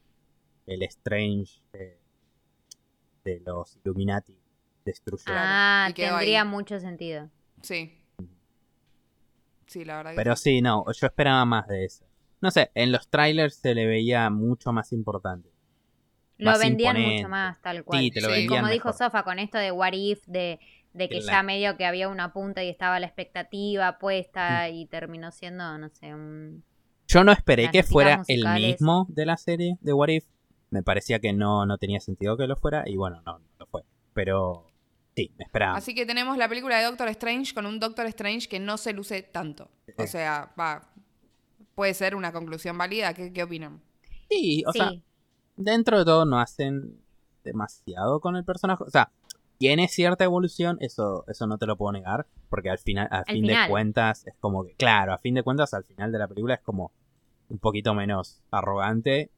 S3: el Strange eh, de los Illuminati destruyó.
S2: Ah,
S1: y
S2: tendría
S1: ahí.
S2: mucho sentido.
S1: Sí. Sí, la verdad que
S3: Pero sí, no, yo esperaba más de eso. No sé, en los trailers se le veía mucho más importante.
S2: Lo
S3: Más
S2: vendían
S3: imponente.
S2: mucho más, tal cual.
S3: Sí, te lo
S1: Sí.
S3: vendían
S2: Como dijo. Sofa, con esto de What If, de, de que ya medio que había una punta y estaba la expectativa puesta
S3: Mm.
S2: y terminó siendo, no sé, un...
S3: Yo no esperé
S2: Las
S3: que fuera
S2: musicales.
S3: el mismo de la serie de What If. Me parecía que no, no tenía sentido que lo fuera y bueno, no, no lo fue. Pero sí, me esperaba.
S1: Así que tenemos la película de Doctor Strange con un Doctor Strange que no se luce tanto. O
S3: Sí.
S1: sea, va. Puede ser una conclusión válida. ¿Qué, qué opinan?
S3: Sí, o
S2: sí,
S3: sea, dentro de todo no hacen demasiado con el personaje. O sea, tiene cierta evolución, eso, eso no te lo puedo negar, porque al final, a fin
S2: final.
S3: de cuentas, es como que, claro, a fin de cuentas, al final de la película es como un poquito menos arrogante,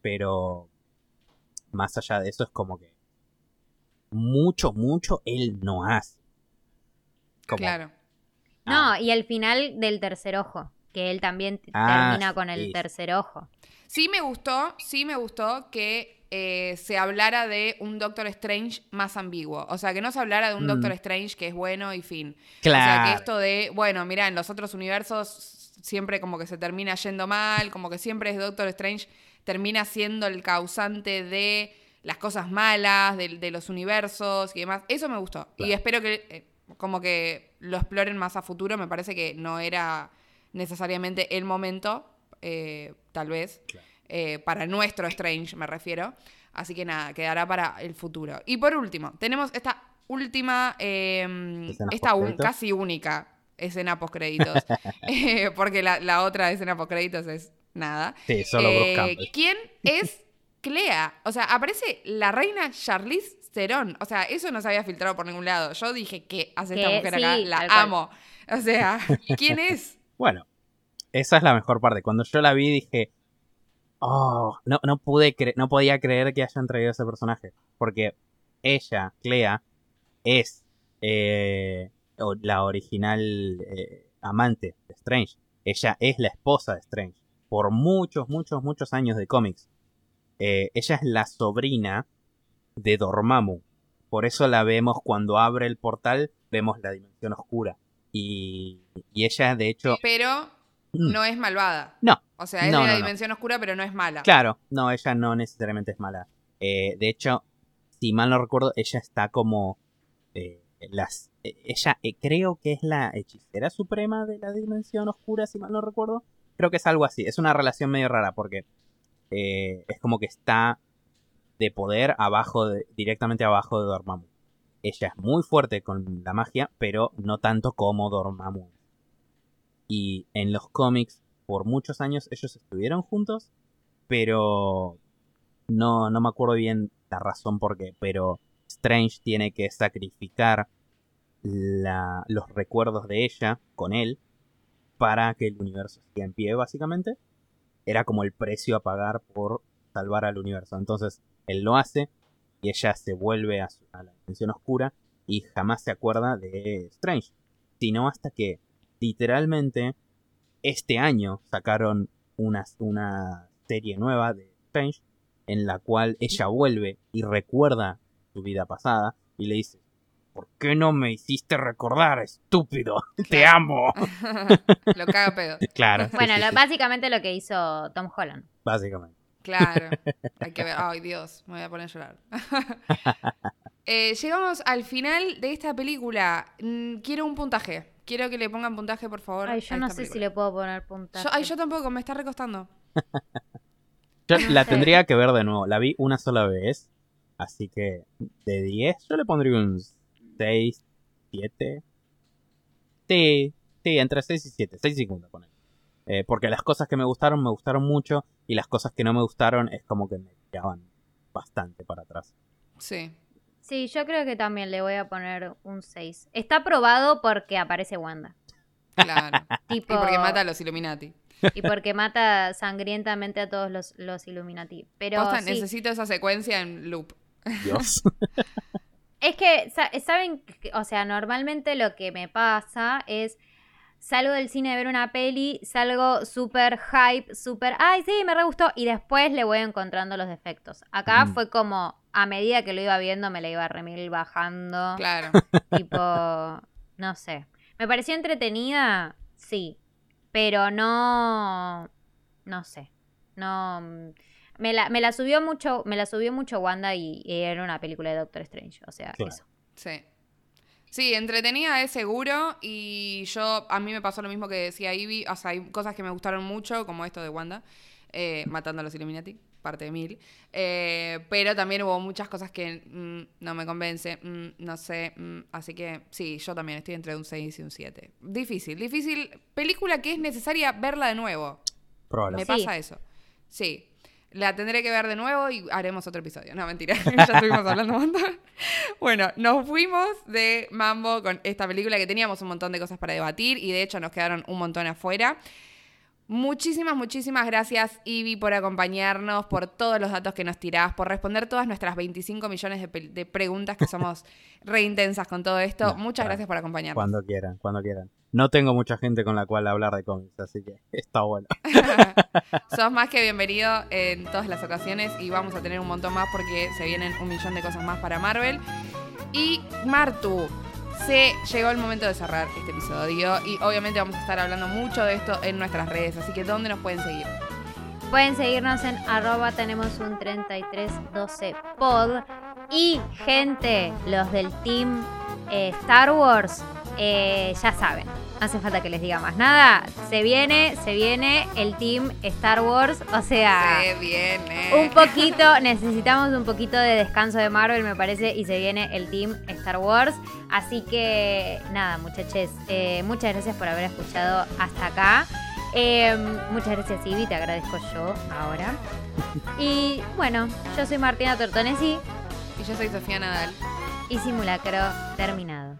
S3: pero más allá de eso es como que mucho, mucho él no hace. Como-
S1: Claro.
S2: No,
S3: Ah.
S2: y el final del tercer ojo, que él también
S3: Ah,
S2: termina con el
S3: sí.
S2: tercer ojo.
S1: Sí me gustó, sí me gustó que eh, se hablara de un Doctor Strange más ambiguo. O sea, que no se hablara de un
S3: Mm.
S1: Doctor Strange que es bueno y fin.
S3: Claro.
S1: O sea, que esto de, bueno, mira, en los otros universos siempre como que se termina yendo mal, como que siempre es Doctor Strange termina siendo el causante de las cosas malas, de, de los universos y demás. Eso me gustó. Y espero que eh, como que lo exploren más a futuro. Me parece que no era necesariamente el momento, eh, tal vez,
S3: Claro.
S1: eh, para nuestro Strange, me refiero. Así que nada, quedará para el futuro. Y por último, tenemos esta última, eh, esta un- casi única escena post-créditos. Eh, porque la, la otra escena post-créditos es nada.
S3: Sí, solo
S1: Eh. ¿Quién es Clea? O sea, aparece la reina Charlize Theron. O sea, eso no se había filtrado por ningún lado. Yo dije, ¿qué hace esta
S2: Que
S1: mujer
S2: sí,
S1: acá? La
S2: cual.
S1: amo. O sea, ¿quién es?
S3: Bueno, esa es la mejor parte. Cuando yo la vi dije, oh, no, no pude no podía creer que hayan traído ese personaje. Porque ella, Clea, es eh, la original eh, amante de Strange. Ella es la esposa de Strange. Por muchos, muchos, muchos años de cómics. Eh, ella es la sobrina de Dormammu. Por eso la vemos cuando abre el portal, vemos la dimensión oscura. Y, y ella, de hecho,
S1: Pero. No es malvada.
S3: no,
S1: O sea, es
S3: No,
S1: de la
S3: no, no.
S1: dimensión oscura, pero no es mala.
S3: Claro, no, ella no necesariamente es mala. Eh, de hecho, si mal no recuerdo, ella está como eh, las, eh, ella creo que es la hechicera suprema de la dimensión oscura, si mal no recuerdo. Creo que es algo así. Es una relación medio rara porque es como que está de poder abajo, de- directamente abajo de Dormammu. Ella es muy fuerte con la magia, pero no tanto como Dormammu. Y en los cómics, por muchos años, ellos estuvieron juntos, pero no, no me acuerdo bien la razón por qué, pero Strange tiene que sacrificar la- los recuerdos de ella con él para que el universo siga en pie, básicamente. Era como el precio a pagar por salvar al universo. Entonces, él lo hace y ella se vuelve a, a la dimensión oscura y jamás se acuerda de Strange. Sino hasta que, literalmente, este año sacaron una, una serie nueva de Strange en la cual ella vuelve y recuerda su vida pasada y le dice, ¿por qué no me hiciste recordar, estúpido? Te amo.
S1: Lo caga pedo.
S3: claro. sí,
S2: Bueno,
S3: sí,
S2: lo-
S3: sí,
S2: básicamente lo que hizo Tom Holland.
S3: básicamente.
S1: Claro. Hay que ver. Ay, Dios, me voy a poner a llorar. Eh, llegamos al final de esta película. Mm, Quiero un puntaje. Quiero que le pongan puntaje, por favor.
S2: Ay, yo no sé si le puedo poner puntaje.
S1: Yo, ay, yo tampoco, me está recostando.
S3: Yo la tendría que ver de nuevo. La vi una sola vez. Así que de 10 yo le pondría un 6, 7. Sí, sí, entre 6 y 7. 6 y 5 con él. Eh, porque las cosas que me gustaron me gustaron mucho y las cosas que no me gustaron es como que me tiraban bastante para atrás.
S1: Sí.
S2: Sí, yo creo que también le voy a poner un 6. Está probado porque aparece Wanda.
S1: Claro.
S2: Tipo,
S1: Y porque mata a los Illuminati.
S2: y porque mata sangrientamente a todos los, los Illuminati. Pero
S1: Posta,
S2: sí,
S1: necesito esa secuencia en loop.
S3: Dios.
S2: es que, sa- ¿saben? O sea, normalmente lo que me pasa es... salgo del cine de ver una peli, salgo súper hype, súper, ay, sí, me re gustó, y después le voy encontrando los defectos. Acá
S3: Mm.
S2: fue como, a medida que lo iba viendo, me la iba remil bajando.
S1: Claro.
S2: Tipo, no sé. Me pareció entretenida, sí, pero no, no sé, no. mm, Me la, me la subió mucho, me la subió mucho Wanda y, y era una película de Doctor Strange, o sea,
S3: Claro.
S2: eso.
S1: Sí. Sí, entretenida es seguro y yo, a mí me pasó lo mismo que decía Ivy, o sea, hay cosas que me gustaron mucho, como esto de Wanda, eh, matando a los Illuminati, parte de mil, Eh, pero también hubo muchas cosas que mm, no me convence, mm, no sé, mm, así que sí, yo también estoy entre un 6 y un 7. Difícil, difícil, película que es necesaria verla de nuevo, me
S3: Probablemente.
S2: Sí.
S1: pasa eso, sí. La tendré que ver de nuevo y haremos otro episodio. No, mentira. ya estuvimos hablando un montón. Bueno, nos fuimos de Mambo con esta película que teníamos un montón de cosas para debatir y de hecho nos quedaron un montón afuera. Muchísimas, muchísimas gracias, Ivy, por acompañarnos, por todos los datos que nos tirás, por responder todas nuestras 25 millones de, preguntas que somos re intensas con todo esto.
S3: No,
S1: Muchas
S3: claro.
S1: gracias por acompañarnos.
S3: Cuando quieran, cuando quieran. No tengo mucha gente con la cual hablar de cómics, así que está bueno.
S1: Sos más que bienvenido en todas las ocasiones y vamos a tener un montón más porque se vienen un millón de cosas más para Marvel. Y Martu, se llegó el momento de cerrar este episodio y obviamente vamos a estar hablando mucho de esto en nuestras redes, así que ¿dónde nos pueden seguir?
S2: Pueden seguirnos en arroba tenemos un 3312 pod. Y gente, los del team eh, Star Wars, eh, ya saben. No hace falta que les diga más nada. Se viene, se viene el team Star Wars. O sea,
S1: Se viene.
S2: un poquito, necesitamos un poquito de descanso de Marvel, me parece, y se viene el team Star Wars. Así que nada, muchachos, eh, muchas gracias por haber escuchado hasta acá. Eh, muchas gracias, Ivy, te agradezco yo ahora. Y bueno, yo soy Martina Tortonesi
S1: Y yo soy Sofía Nadal.
S2: y simulacro terminado.